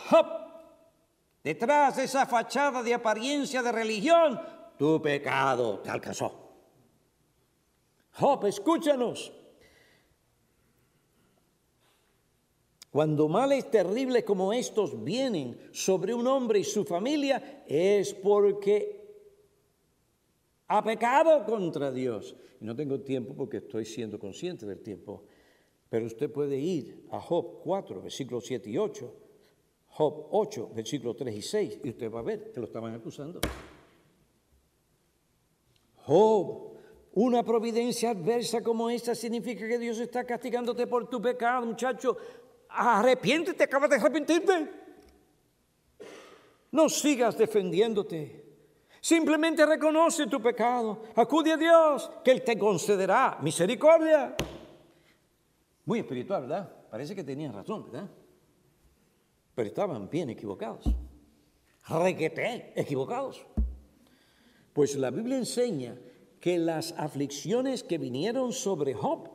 A: detrás de esa fachada de apariencia de religión, tu pecado te alcanzó. Job, escúchanos. Cuando males terribles como estos vienen sobre un hombre y su familia, es porque ha pecado contra Dios. No tengo tiempo porque estoy siendo consciente del tiempo. Pero usted puede ir a Job 4, versículos 7 y 8, Job 8, versículos 3 y 6, y usted va a ver que lo estaban acusando. Job una providencia adversa como esta significa que Dios está castigándote por tu pecado, muchacho. Arrepiéntete, acabas de arrepentirte. No sigas defendiéndote. Simplemente reconoce tu pecado. Acude a Dios, que Él te concederá misericordia. Muy espiritual, ¿verdad? Parece que tenían razón, ¿verdad? Pero estaban bien equivocados. Requete, equivocados. Pues la Biblia enseña que las aflicciones que vinieron sobre Job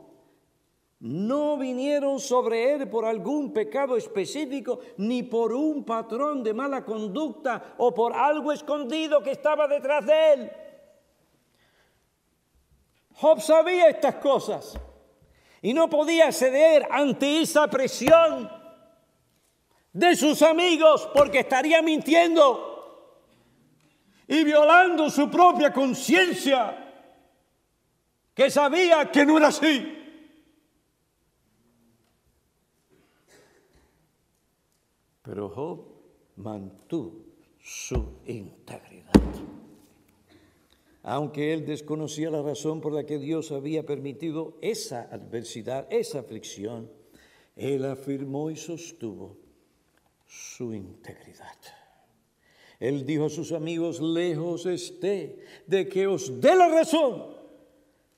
A: no vinieron sobre él por algún pecado específico, ni por un patrón de mala conducta o por algo escondido que estaba detrás de él. Job sabía estas cosas y no podía ceder ante esa presión de sus amigos porque estaría mintiendo y violando su propia conciencia, que sabía que no era así. Pero Job mantuvo su integridad. Aunque él desconocía la razón por la que Dios había permitido esa adversidad, esa aflicción, él afirmó y sostuvo su integridad. Él dijo a sus amigos, lejos esté de que os dé la razón,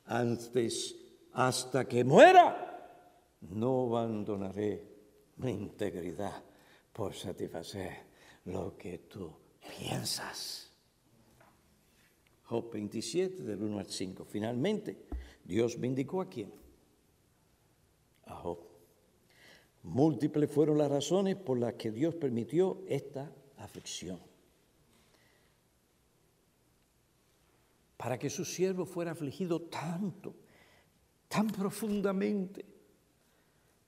A: antes hasta que muera, no abandonaré mi integridad por satisfacer lo que tú piensas. Job 27, del 1 al 5. Finalmente, Dios vindicó a quién? A Job. Múltiples fueron las razones por las que Dios permitió esta aflicción. Para que su siervo fuera afligido tanto, tan profundamente,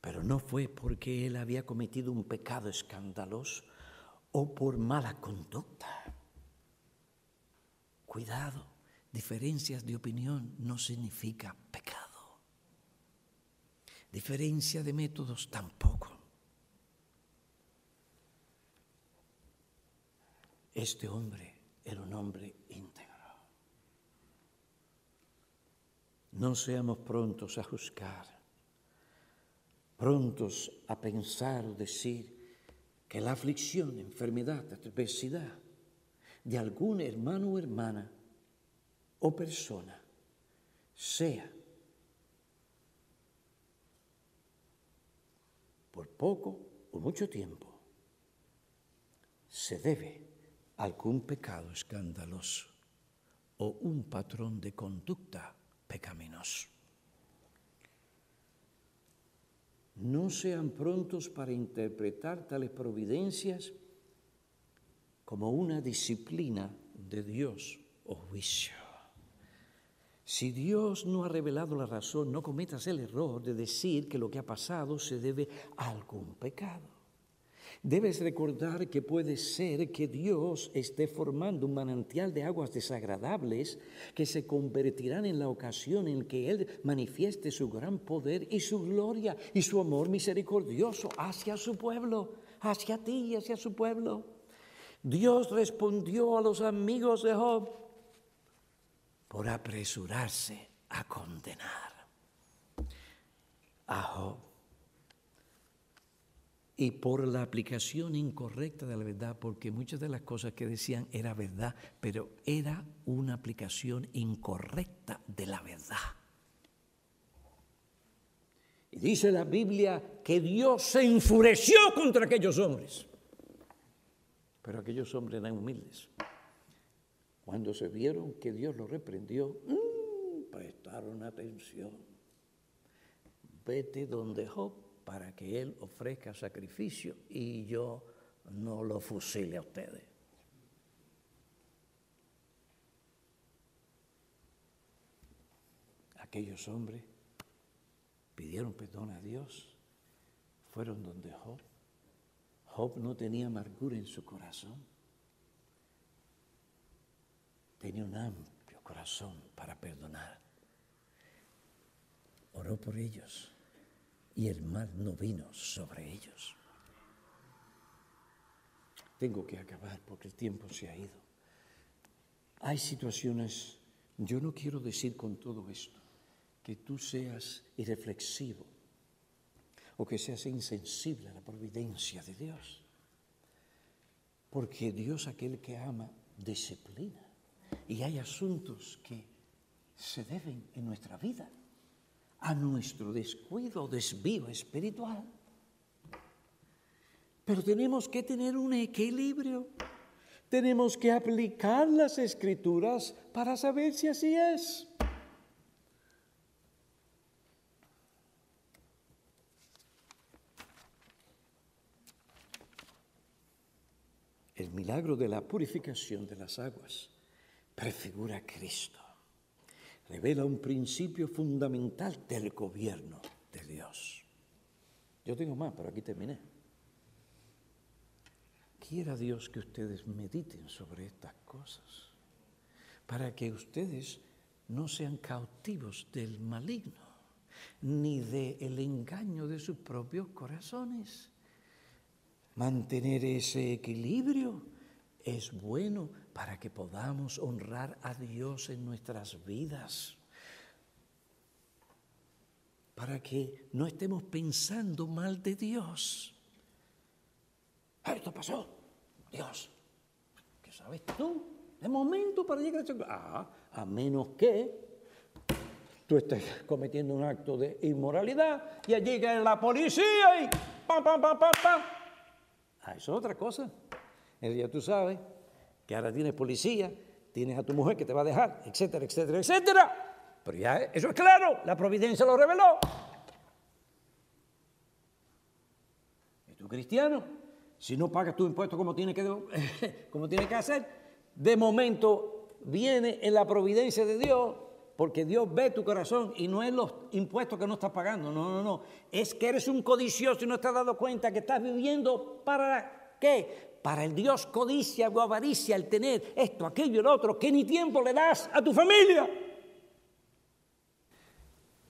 A: pero no fue porque él había cometido un pecado escandaloso o por mala conducta. Cuidado, diferencias de opinión no significa pecado. Diferencia de métodos tampoco. Este hombre era un hombre íntegro. No seamos prontos a juzgar prontos a pensar o decir que la aflicción, enfermedad, adversidad de algún hermano o hermana o persona sea por poco o mucho tiempo, se debe a algún pecado escandaloso o un patrón de conducta pecaminoso. no sean prontos para interpretar tales providencias como una disciplina de Dios o juicio. Si Dios no ha revelado la razón, no cometas el error de decir que lo que ha pasado se debe a algún pecado. Debes recordar que puede ser que Dios esté formando un manantial de aguas desagradables que se convertirán en la ocasión en que Él manifieste su gran poder y su gloria y su amor misericordioso hacia su pueblo, hacia ti y hacia su pueblo. Dios respondió a los amigos de Job por apresurarse a condenar a Job y por la aplicación incorrecta de la verdad, porque muchas de las cosas que decían era verdad, pero era una aplicación incorrecta de la verdad. Y dice la Biblia que Dios se enfureció contra aquellos hombres, pero aquellos hombres eran humildes. Cuando se vieron que Dios los reprendió, mm, prestaron atención. Vete donde Job para que Él ofrezca sacrificio y yo no lo fusile a ustedes. Aquellos hombres pidieron perdón a Dios, fueron donde Job. Job no tenía amargura en su corazón, tenía un amplio corazón para perdonar. Oró por ellos y el mal no vino sobre ellos. Tengo que acabar porque el tiempo se ha ido. Hay situaciones, yo no quiero decir con todo esto que tú seas irreflexivo o que seas insensible a la providencia de Dios. Porque Dios, aquel que ama, disciplina. Y hay asuntos que se deben en nuestra vida a nuestro descuido, desvío espiritual. Pero tenemos que tener un equilibrio. Tenemos que aplicar las escrituras para saber si así es. El milagro de la purificación de las aguas prefigura a Cristo. Revela un principio fundamental del gobierno de Dios. Yo tengo más, pero aquí terminé. Quiera Dios que ustedes mediten sobre estas cosas, para que ustedes no sean cautivos del maligno, ni del engaño de sus propios corazones. Mantener ese equilibrio es bueno para que podamos honrar a Dios en nuestras vidas. Para que no estemos pensando mal de Dios. Ah, esto pasó. Dios, ¿qué sabes tú? De momento para llegar a Ah, a menos que tú estés cometiendo un acto de inmoralidad y llega la policía y pam, pam, pam, pam, pam. Ah, eso es otra cosa. El día tú sabes que ahora tienes policía, tienes a tu mujer que te va a dejar, etcétera, etcétera, etcétera. Pero ya eso es claro, la providencia lo reveló. ¿Y tú cristiano? Si no pagas tu impuesto como tiene que, <laughs> como tiene que hacer, de momento viene en la providencia de Dios, porque Dios ve tu corazón y no es los impuestos que no estás pagando, no, no, no. Es que eres un codicioso y no te has dado cuenta que estás viviendo para qué? Para el Dios codicia o avaricia, el tener esto, aquello, el otro, que ni tiempo le das a tu familia.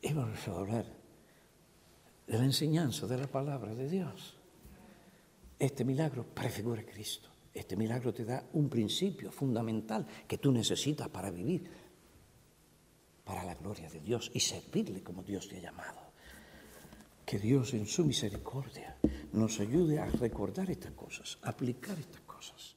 A: Y vamos a hablar de la enseñanza de la palabra de Dios. Este milagro prefigura a Cristo. Este milagro te da un principio fundamental que tú necesitas para vivir para la gloria de Dios y servirle como Dios te ha llamado. Que Dios en su misericordia nos ayude a recordar estas cosas, a aplicar estas cosas.